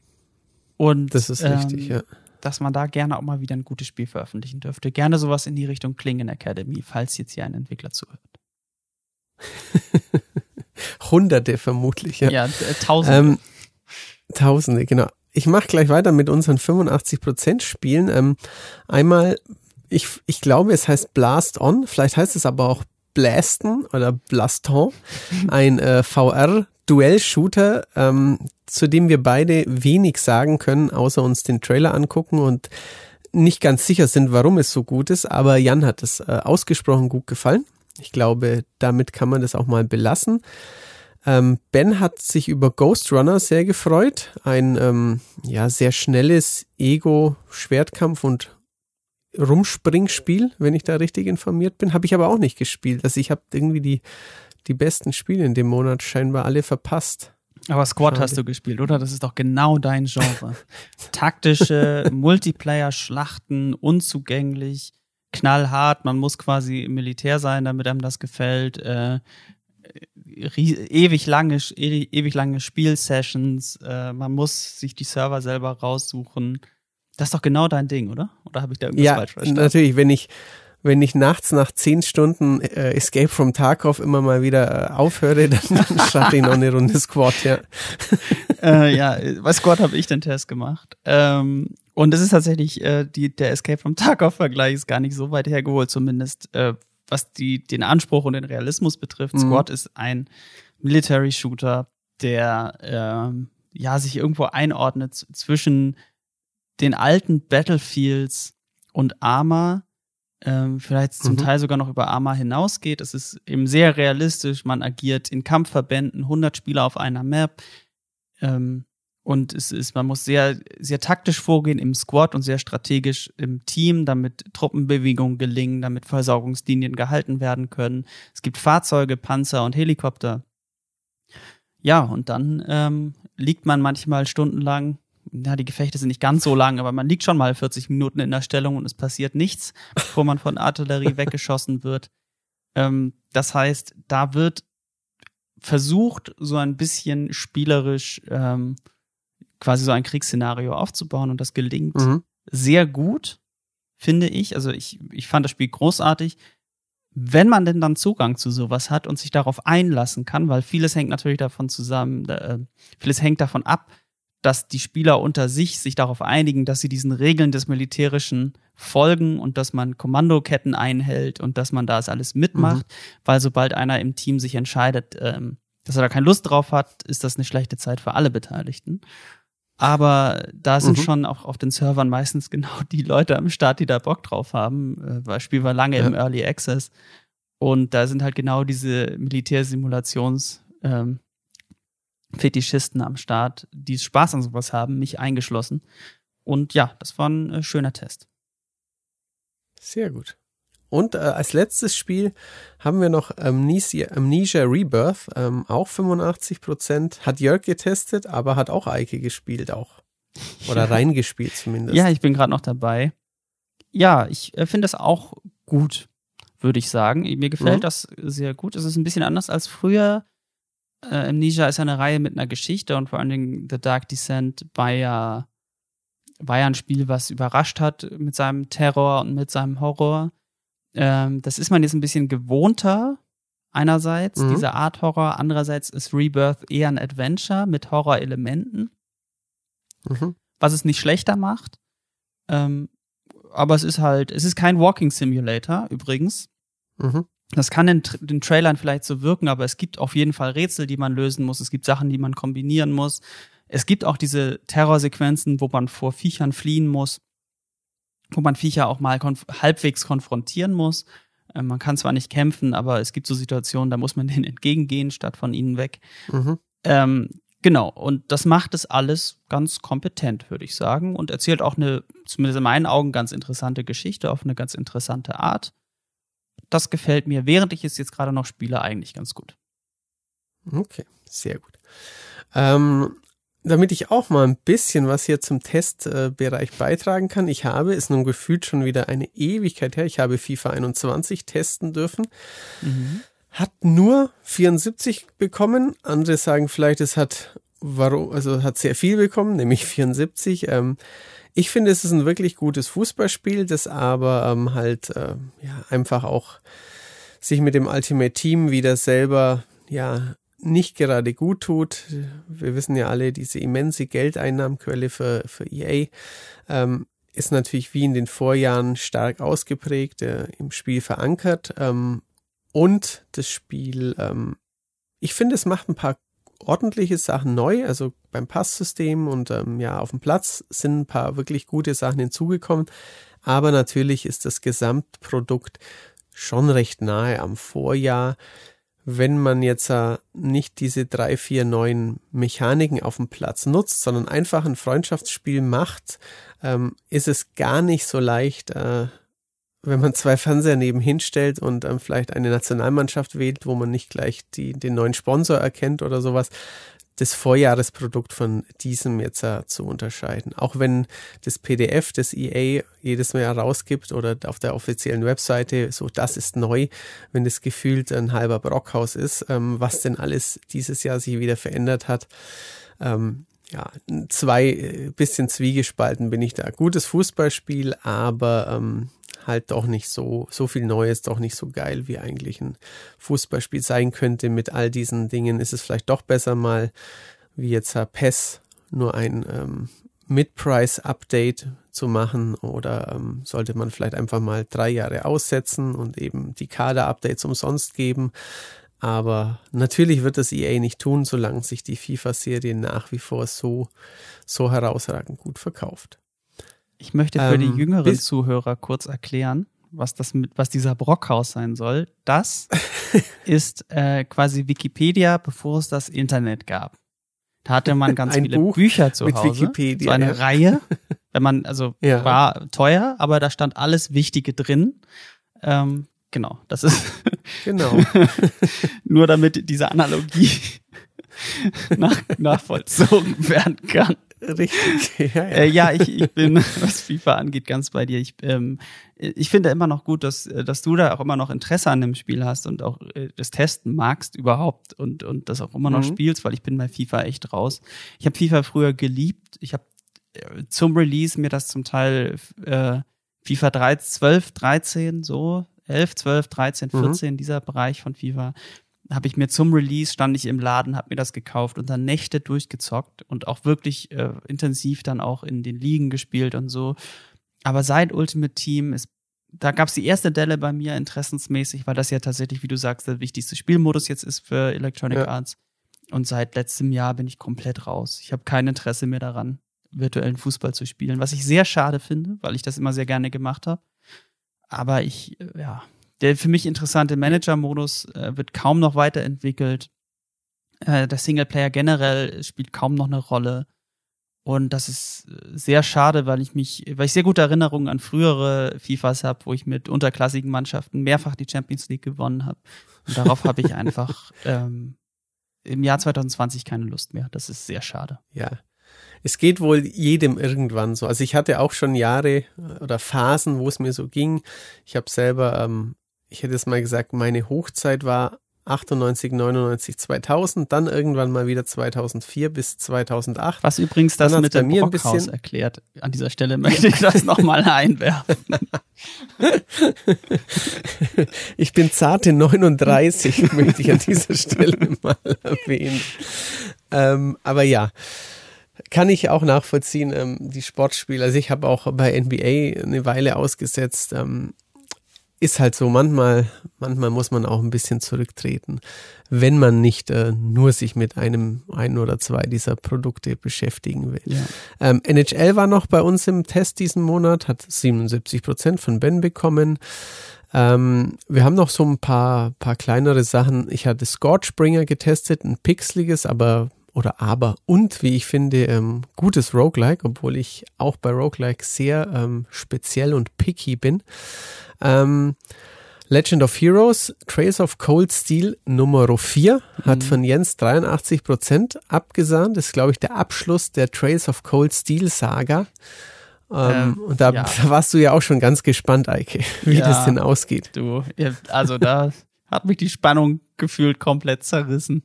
Und das ist ähm, richtig, ja. Dass man da gerne auch mal wieder ein gutes Spiel veröffentlichen dürfte. Gerne sowas in die Richtung Klingen Academy, falls jetzt hier ein Entwickler zuhört. [LAUGHS] Hunderte vermutlich, ja. Ja, äh, Tausende. Ähm, Tausende, genau ich mache gleich weiter mit unseren 85% Spielen. Ähm, einmal, ich, ich glaube, es heißt Blast On, vielleicht heißt es aber auch Blasten oder Blaston, ein äh, VR-Duell-Shooter, ähm, zu dem wir beide wenig sagen können, außer uns den Trailer angucken und nicht ganz sicher sind, warum es so gut ist, aber Jan hat es äh, ausgesprochen gut gefallen. Ich glaube, damit kann man das auch mal belassen. Ähm, ben hat sich über Ghost Runner sehr gefreut. Ein ähm, ja, sehr schnelles Ego-Schwertkampf- und Rumspringspiel, wenn ich da richtig informiert bin. Habe ich aber auch nicht gespielt. Also ich habe irgendwie die, die besten Spiele in dem Monat scheinbar alle verpasst. Aber Squad Schade. hast du gespielt, oder? Das ist doch genau dein Genre. [LAUGHS] Taktische Multiplayer-Schlachten, unzugänglich, knallhart. Man muss quasi im Militär sein, damit einem das gefällt. Äh, ewig lange, ewig lange Spielsessions, äh, man muss sich die Server selber raussuchen. Das ist doch genau dein Ding, oder? Oder habe ich da irgendwas ja, falsch verstanden? Natürlich, wenn ich, wenn ich nachts nach zehn Stunden äh, Escape from Tarkov immer mal wieder äh, aufhöre, [LAUGHS] dann, dann starte ich noch eine Runde Squad, [LAUGHS] ja. äh, ja, bei Squad habe ich den Test gemacht. Ähm, und es ist tatsächlich, äh, die, der Escape from Tarkov-Vergleich ist gar nicht so weit hergeholt, zumindest äh, was die, den Anspruch und den Realismus betrifft. Mhm. Squad ist ein Military Shooter, der ähm, ja sich irgendwo einordnet zwischen den alten Battlefields und Arma, ähm, vielleicht zum mhm. Teil sogar noch über Arma hinausgeht. Es ist eben sehr realistisch. Man agiert in Kampfverbänden, 100 Spieler auf einer Map. Ähm, und es ist, man muss sehr, sehr taktisch vorgehen im Squad und sehr strategisch im Team, damit Truppenbewegungen gelingen, damit Versorgungslinien gehalten werden können. Es gibt Fahrzeuge, Panzer und Helikopter. Ja, und dann ähm, liegt man manchmal stundenlang, ja, die Gefechte sind nicht ganz so lang, aber man liegt schon mal 40 Minuten in der Stellung und es passiert nichts, bevor man von Artillerie [LAUGHS] weggeschossen wird. Ähm, das heißt, da wird versucht, so ein bisschen spielerisch ähm, quasi so ein Kriegsszenario aufzubauen und das gelingt mhm. sehr gut, finde ich. Also ich, ich fand das Spiel großartig. Wenn man denn dann Zugang zu sowas hat und sich darauf einlassen kann, weil vieles hängt natürlich davon zusammen, äh, vieles hängt davon ab, dass die Spieler unter sich sich darauf einigen, dass sie diesen Regeln des Militärischen folgen und dass man Kommandoketten einhält und dass man das alles mitmacht, mhm. weil sobald einer im Team sich entscheidet, ähm, dass er da keine Lust drauf hat, ist das eine schlechte Zeit für alle Beteiligten. Aber da sind mhm. schon auch auf den Servern meistens genau die Leute am Start, die da Bock drauf haben. Äh, das Spiel war lange ja. im Early Access. Und da sind halt genau diese Militärsimulations- ähm, am Start, die Spaß an sowas haben, mich eingeschlossen. Und ja, das war ein äh, schöner Test. Sehr gut. Und äh, als letztes Spiel haben wir noch Amnesia, Amnesia Rebirth, ähm, auch 85 Prozent. Hat Jörg getestet, aber hat auch Eike gespielt auch. Oder reingespielt zumindest. Ja, ich bin gerade noch dabei. Ja, ich äh, finde das auch gut, würde ich sagen. Mir gefällt mhm. das sehr gut. Es ist ein bisschen anders als früher. Äh, Amnesia ist eine Reihe mit einer Geschichte und vor allen Dingen The Dark Descent war ja, war ja ein Spiel, was überrascht hat mit seinem Terror und mit seinem Horror. Ähm, das ist man jetzt ein bisschen gewohnter, einerseits, mhm. diese Art Horror. Andererseits ist Rebirth eher ein Adventure mit Horrorelementen. Mhm. Was es nicht schlechter macht. Ähm, aber es ist halt, es ist kein Walking Simulator übrigens. Mhm. Das kann in den Trailern vielleicht so wirken, aber es gibt auf jeden Fall Rätsel, die man lösen muss. Es gibt Sachen, die man kombinieren muss. Es gibt auch diese Terrorsequenzen, wo man vor Viechern fliehen muss, wo man Viecher auch mal konf halbwegs konfrontieren muss. Äh, man kann zwar nicht kämpfen, aber es gibt so Situationen, da muss man [LAUGHS] denen entgegengehen, statt von ihnen weg. Mhm. Ähm, Genau, und das macht es alles ganz kompetent, würde ich sagen, und erzählt auch eine, zumindest in meinen Augen, ganz interessante Geschichte auf eine ganz interessante Art. Das gefällt mir, während ich es jetzt gerade noch spiele, eigentlich ganz gut. Okay, sehr gut. Ähm, damit ich auch mal ein bisschen was hier zum Testbereich äh, beitragen kann, ich habe, ist nun gefühlt schon wieder eine Ewigkeit her, ich habe FIFA 21 testen dürfen. Mhm hat nur 74 bekommen. Andere sagen vielleicht, es hat, warum, also hat sehr viel bekommen, nämlich [LAUGHS] 74. Ähm, ich finde, es ist ein wirklich gutes Fußballspiel, das aber ähm, halt äh, ja, einfach auch sich mit dem Ultimate Team wieder selber ja nicht gerade gut tut. Wir wissen ja alle, diese immense Geldeinnahmenquelle für, für EA ähm, ist natürlich wie in den Vorjahren stark ausgeprägt, äh, im Spiel verankert. Ähm, und das Spiel, ähm, ich finde, es macht ein paar ordentliche Sachen neu, also beim Passsystem und ähm, ja, auf dem Platz sind ein paar wirklich gute Sachen hinzugekommen. Aber natürlich ist das Gesamtprodukt schon recht nahe am Vorjahr. Wenn man jetzt äh, nicht diese drei, vier neuen Mechaniken auf dem Platz nutzt, sondern einfach ein Freundschaftsspiel macht, ähm, ist es gar nicht so leicht, äh, wenn man zwei [LAUGHS] Fernseher nebenhin stellt und ähm, vielleicht eine Nationalmannschaft wählt, wo man nicht gleich die, den neuen Sponsor erkennt oder sowas, das Vorjahresprodukt von diesem jetzt äh, zu unterscheiden. Auch wenn das PDF des EA jedes Mal herausgibt oder auf der offiziellen Webseite so, das ist neu, wenn das gefühlt ein halber Brockhaus ist, ähm, was denn alles dieses Jahr sich wieder verändert hat. Ähm, ja, zwei äh, bisschen zwiegespalten bin ich da. Gutes Fußballspiel, aber ähm, halt doch nicht so, so viel Neues, doch nicht so geil, wie eigentlich ein Fußballspiel sein könnte. Mit all diesen Dingen ist es vielleicht doch besser mal, wie jetzt PES, nur ein ähm, Mid-Price-Update zu machen oder ähm, sollte man vielleicht einfach mal drei Jahre aussetzen und eben die Kader-Updates umsonst geben. Aber natürlich wird das EA nicht tun, solange sich die FIFA-Serie nach wie vor so, so herausragend gut verkauft. Ich möchte für ähm, die jüngeren Zuhörer kurz erklären, was das mit, was dieser Brockhaus sein soll. Das [LAUGHS] ist äh, quasi Wikipedia, bevor es das Internet gab. Da hatte man [LAUGHS] ganz Ein viele Buch Bücher zu mit Hause. Wikipedia, so eine ja. Reihe. [LAUGHS] Wenn man, also ja. war teuer, aber da stand alles Wichtige drin. Ähm, genau, das ist genau. nur damit diese Analogie nach, nachvollzogen werden kann. Richtig. [LAUGHS] Ja, ja. Äh, ja ich, ich bin, [LAUGHS] was FIFA angeht, ganz bei dir. Ich, ähm, ich finde immer noch gut, dass, dass du da auch immer noch Interesse an dem Spiel hast und auch äh, das Testen magst überhaupt und, und das auch immer noch mhm. spielst, weil ich bin bei FIFA echt raus. Ich habe FIFA früher geliebt. Ich habe äh, zum Release mir das zum Teil äh, FIFA 13, 12, 13, so 11, 12, 13, 14, mhm. dieser Bereich von FIFA habe ich mir zum Release, stand ich im Laden, habe mir das gekauft und dann Nächte durchgezockt und auch wirklich äh, intensiv dann auch in den Ligen gespielt und so. Aber seit Ultimate Team ist, da gab es die erste Delle bei mir interessensmäßig, weil das ja tatsächlich, wie du sagst, der wichtigste Spielmodus jetzt ist für Electronic ja. Arts. Und seit letztem Jahr bin ich komplett raus. Ich habe kein Interesse mehr daran, virtuellen Fußball zu spielen, was ich sehr schade finde, weil ich das immer sehr gerne gemacht habe. Aber ich, äh, ja, der für mich interessante Manager-Modus äh, wird kaum noch weiterentwickelt. Äh, der Singleplayer generell spielt kaum noch eine Rolle. Und das ist sehr schade, weil ich mich, weil ich sehr gute Erinnerungen an frühere FIFAs habe, wo ich mit unterklassigen Mannschaften mehrfach die Champions League gewonnen habe. Und darauf habe ich einfach [LAUGHS] ähm, im Jahr 2020 keine Lust mehr. Das ist sehr schade. Ja. Es geht wohl jedem irgendwann so. Also ich hatte auch schon Jahre äh, oder Phasen, wo es mir so ging. Ich habe selber, ähm, ich hätte es mal gesagt, meine Hochzeit war 98, 99, 2000, dann irgendwann mal wieder 2004 bis 2008. Was übrigens das mit dem Brockhaus erklärt. An dieser Stelle möchte ich das nochmal einwerfen. [LAUGHS] ich bin zarte 39, [LAUGHS] möchte ich an dieser Stelle mal erwähnen. Ähm, aber ja, kann ich auch nachvollziehen, ähm, die Sportspiele. Also ich habe auch bei NBA eine Weile ausgesetzt. Ähm, ist halt so, manchmal, manchmal muss man auch ein bisschen zurücktreten, wenn man nicht äh, nur sich mit einem, ein oder zwei dieser Produkte beschäftigen will. Ja. Ähm, NHL war noch bei uns im Test diesen Monat, hat 77 Prozent von Ben bekommen. Ähm, wir haben noch so ein paar, paar kleinere Sachen. Ich hatte Scorchbringer getestet, ein pixeliges, aber oder aber und wie ich finde ähm, gutes Roguelike, obwohl ich auch bei Roguelike sehr ähm, speziell und picky bin. Ähm, Legend of Heroes, Trails of Cold Steel Nummer 4 hat mhm. von Jens 83 Prozent abgesahnt. Das ist, glaube ich, der Abschluss der Trails of Cold Steel Saga. Ähm, ähm, und da, ja. da, [LAUGHS] warst du ja auch schon ganz gespannt, Eike, [LAUGHS] wie ja, das denn ausgeht. Du, also da hat mich die Spannung gefühlt komplett zerrissen.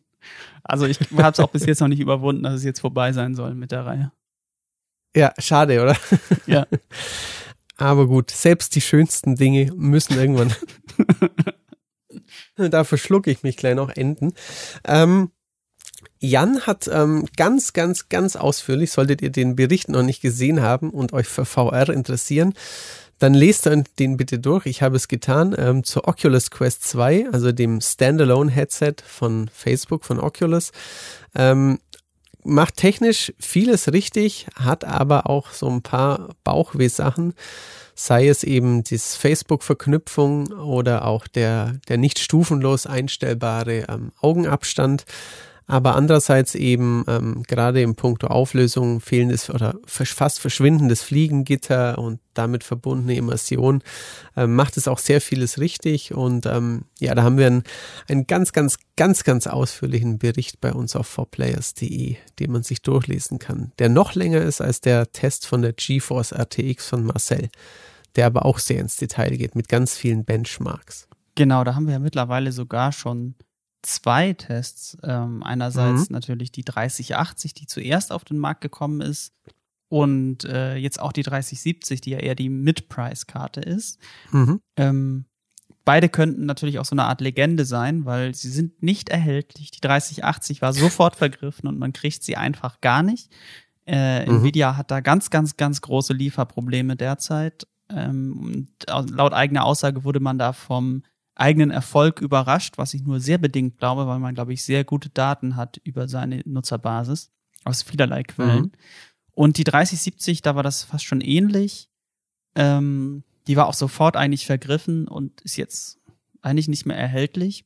Also ich habe es auch bis jetzt noch nicht überwunden, dass es jetzt vorbei sein soll mit der Reihe. Ja, schade, oder? Ja. [LAUGHS] Aber gut, selbst die schönsten Dinge müssen irgendwann. [LAUGHS] da verschlucke ich mich gleich noch enden. Ähm, Jan hat ähm, ganz, ganz, ganz ausführlich, solltet ihr den Bericht noch nicht gesehen haben und euch für VR interessieren, dann lest den bitte durch. Ich habe es getan ähm, zur Oculus Quest 2, also dem Standalone-Headset von Facebook, von Oculus. Ähm, macht technisch vieles richtig, hat aber auch so ein paar Bauchweh-Sachen, sei es eben die Facebook-Verknüpfung oder auch der, der nicht stufenlos einstellbare ähm, Augenabstand aber andererseits eben ähm, gerade im Punkto Auflösung fehlendes oder fast verschwindendes Fliegengitter und damit verbundene Immersion ähm, macht es auch sehr vieles richtig und ähm, ja, da haben wir einen, einen ganz, ganz, ganz, ganz ausführlichen Bericht bei uns auf 4players.de, den man sich durchlesen kann, der noch länger ist als der Test von der GeForce RTX von Marcel, der aber auch sehr ins Detail geht mit ganz vielen Benchmarks. Genau, da haben wir ja mittlerweile sogar schon zwei Tests. Ähm, einerseits mhm. natürlich die 3080, die zuerst auf den Markt gekommen ist. Und äh, jetzt auch die 3070, die ja eher die Mid-Price-Karte ist. Mhm. Ähm, beide könnten natürlich auch so eine Art Legende sein, weil sie sind nicht erhältlich. Die 3080 war sofort vergriffen und man kriegt sie einfach gar nicht. Äh, mhm. Nvidia hat da ganz, ganz, ganz große Lieferprobleme derzeit. Ähm, laut eigener Aussage wurde man da vom eigenen Erfolg überrascht, was ich nur sehr bedingt glaube, weil man, glaube ich, sehr gute Daten hat über seine Nutzerbasis aus vielerlei Quellen. Mhm. Und die 3070, da war das fast schon ähnlich. Ähm, die war auch sofort eigentlich vergriffen und ist jetzt eigentlich nicht mehr erhältlich.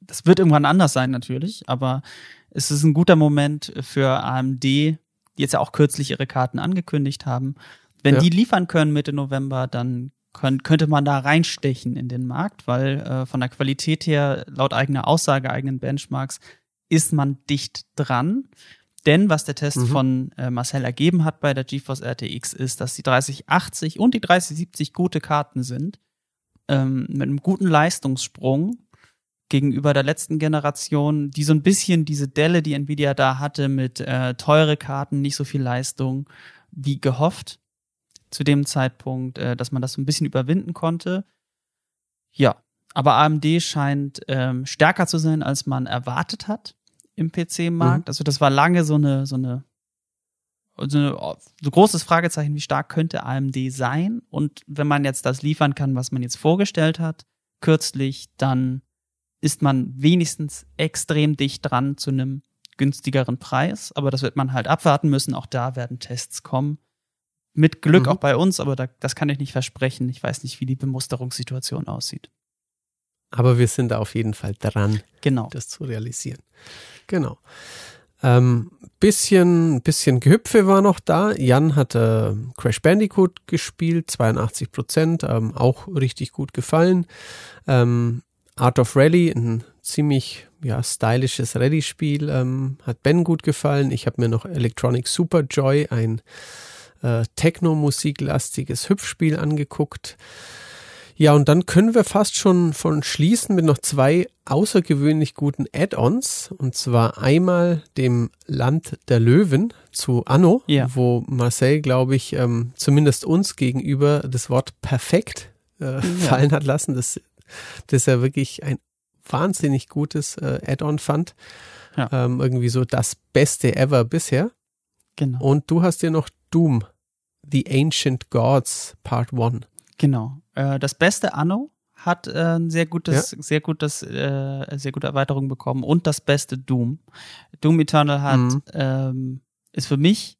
Das wird irgendwann anders sein natürlich, aber es ist ein guter Moment für AMD, die jetzt ja auch kürzlich ihre Karten angekündigt haben. Wenn ja. die liefern können Mitte November, dann könnt, könnte man da reinstechen in den Markt, weil äh, von der Qualität her, laut eigener Aussage, eigenen Benchmarks, ist man dicht dran. Denn was der Test mhm. von äh, Marcel ergeben hat bei der GeForce RTX ist, dass die 3080 und die 3070 gute Karten sind, ähm, mit einem guten Leistungssprung gegenüber der letzten Generation, die so ein bisschen diese Delle, die Nvidia da hatte, mit äh, teure Karten, nicht so viel Leistung wie gehofft, zu dem Zeitpunkt, äh, dass man das so ein bisschen überwinden konnte. Ja, aber AMD scheint ähm, stärker zu sein, als man erwartet hat im PC-Markt. Mhm. Also das war lange so eine, so eine, so eine so großes Fragezeichen, wie stark könnte AMD sein? Und wenn man jetzt das liefern kann, was man jetzt vorgestellt hat, kürzlich, dann ist man wenigstens extrem dicht dran zu einem günstigeren Preis. Aber das wird man halt abwarten müssen. Auch da werden Tests kommen. Mit Glück mhm. auch bei uns, aber da, das kann ich nicht versprechen. Ich weiß nicht, wie die Bemusterungssituation aussieht. Aber wir sind da auf jeden Fall dran, genau. das zu realisieren. Genau. Ähm, bisschen, bisschen Gehüpfe war noch da. Jan hat äh, Crash Bandicoot gespielt, 82 Prozent, ähm, auch richtig gut gefallen. Ähm, Art of Rally, ein ziemlich ja, stylisches Rallye-Spiel, ähm, hat Ben gut gefallen. Ich habe mir noch Electronic Super Joy, ein äh, Techno-musiklastiges Hüpfspiel angeguckt. Ja, und dann können wir fast schon von schließen mit noch zwei außergewöhnlich guten Add-ons. Und zwar einmal dem Land der Löwen zu Anno, Ja. wo Marcel, glaube ich, ähm, zumindest uns gegenüber das Wort perfekt äh, fallen hat lassen, das, das er wirklich ein wahnsinnig gutes äh, Add-on fand. Ja. Ähm, irgendwie so das Beste ever bisher. Genau. Und du hast dir noch Doom, The Ancient Gods Part 1. Genau. Äh, das beste Anno hat äh, ein sehr gutes, sehr gutes, äh, sehr gute Erweiterung bekommen und das beste Doom. Doom Eternal hat Mhm. ähm, ist für mich,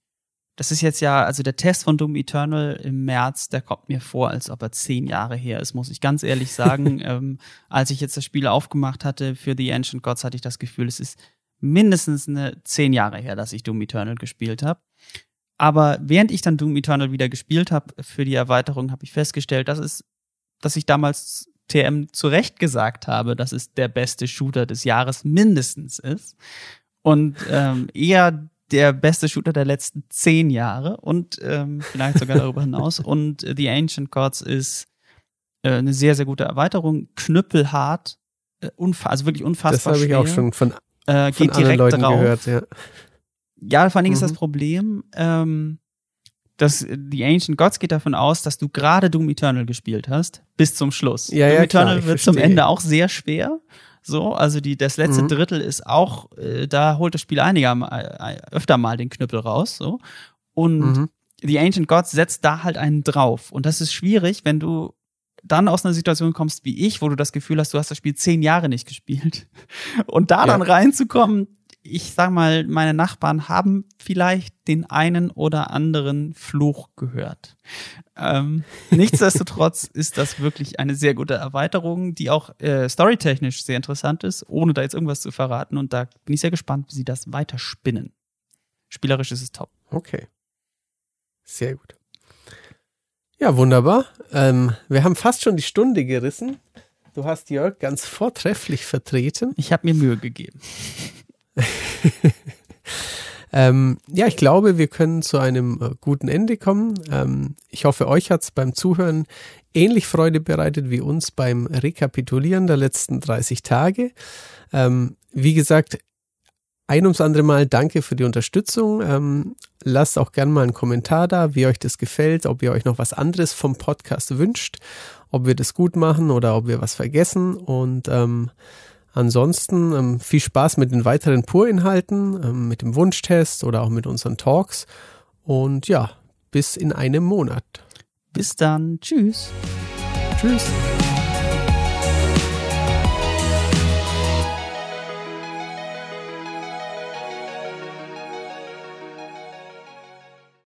das ist jetzt ja, also der Test von Doom Eternal im März, der kommt mir vor, als ob er zehn Jahre her ist, muss ich ganz ehrlich [LAUGHS] sagen. ähm, als ich jetzt das Spiel aufgemacht hatte für The Ancient Gods, hatte ich das Gefühl, es ist mindestens eine zehn Jahre her, dass ich Doom Eternal gespielt habe. Aber während ich dann Doom Eternal wieder gespielt habe für die Erweiterung, habe ich festgestellt, dass es, dass ich damals TM zu Recht gesagt habe, dass es der beste Shooter des Jahres mindestens ist. Und ähm, [LAUGHS] eher der beste Shooter der letzten zehn Jahre und ähm, vielleicht sogar darüber [LAUGHS] hinaus. Und äh, The Ancient Gods ist äh, eine sehr, sehr gute Erweiterung. Knüppelhart, äh, also wirklich unfassbar Das habe ich schwer. auch schon von, äh, von geht anderen direkt Leuten drauf. gehört. Ja. Ja, vor allen Dingen ist das Mhm. Problem, ähm, dass die Ancient Gods geht davon aus, dass du gerade Doom Eternal gespielt hast, bis zum Schluss. Ja, Doom ja, klar, Eternal ich wird zum verstehe. Ende auch sehr schwer. So, also die, das letzte Mhm. Drittel ist auch, äh, da holt das Spiel einiger äh, öfter mal den Knüppel raus. So. Und Mhm. The Ancient Gods setzt da halt einen drauf. Und das ist schwierig, wenn du dann aus einer Situation kommst wie ich, wo du das Gefühl hast, du hast das Spiel zehn Jahre nicht gespielt. [LAUGHS] Und da Ja. dann reinzukommen, ich sag mal, meine Nachbarn haben vielleicht den einen oder anderen Fluch gehört. Ähm, [LAUGHS] nichtsdestotrotz ist das wirklich eine sehr gute Erweiterung, die auch äh, storytechnisch sehr interessant ist, ohne da jetzt irgendwas zu verraten. Und da bin ich sehr gespannt, wie sie das weiterspinnen. Spielerisch ist es top. Okay. Sehr gut. Ja, wunderbar. Ähm, wir haben fast schon die Stunde gerissen. Du hast Jörg ganz vortrefflich vertreten. Ich habe mir Mühe gegeben. [LAUGHS] Ähm, ja, ich glaube, wir können zu einem äh, guten Ende kommen. Ähm, ich hoffe, euch hat's beim Zuhören ähnlich Freude bereitet wie uns beim Rekapitulieren der letzten 30 Tage. Ähm, wie gesagt, ein ums andere Mal danke für die Unterstützung. Ähm, lasst auch gern mal einen Kommentar da, wie euch das gefällt, ob ihr euch noch was anderes vom Podcast wünscht, ob wir das gut machen oder ob wir was vergessen. Und ähm, ansonsten ähm, viel Spaß mit den weiteren Pur-Inhalten, ähm, mit dem Wunschtest oder auch mit unseren Talks. Und ja, bis in einem Monat. Bis dann. Tschüss. Tschüss.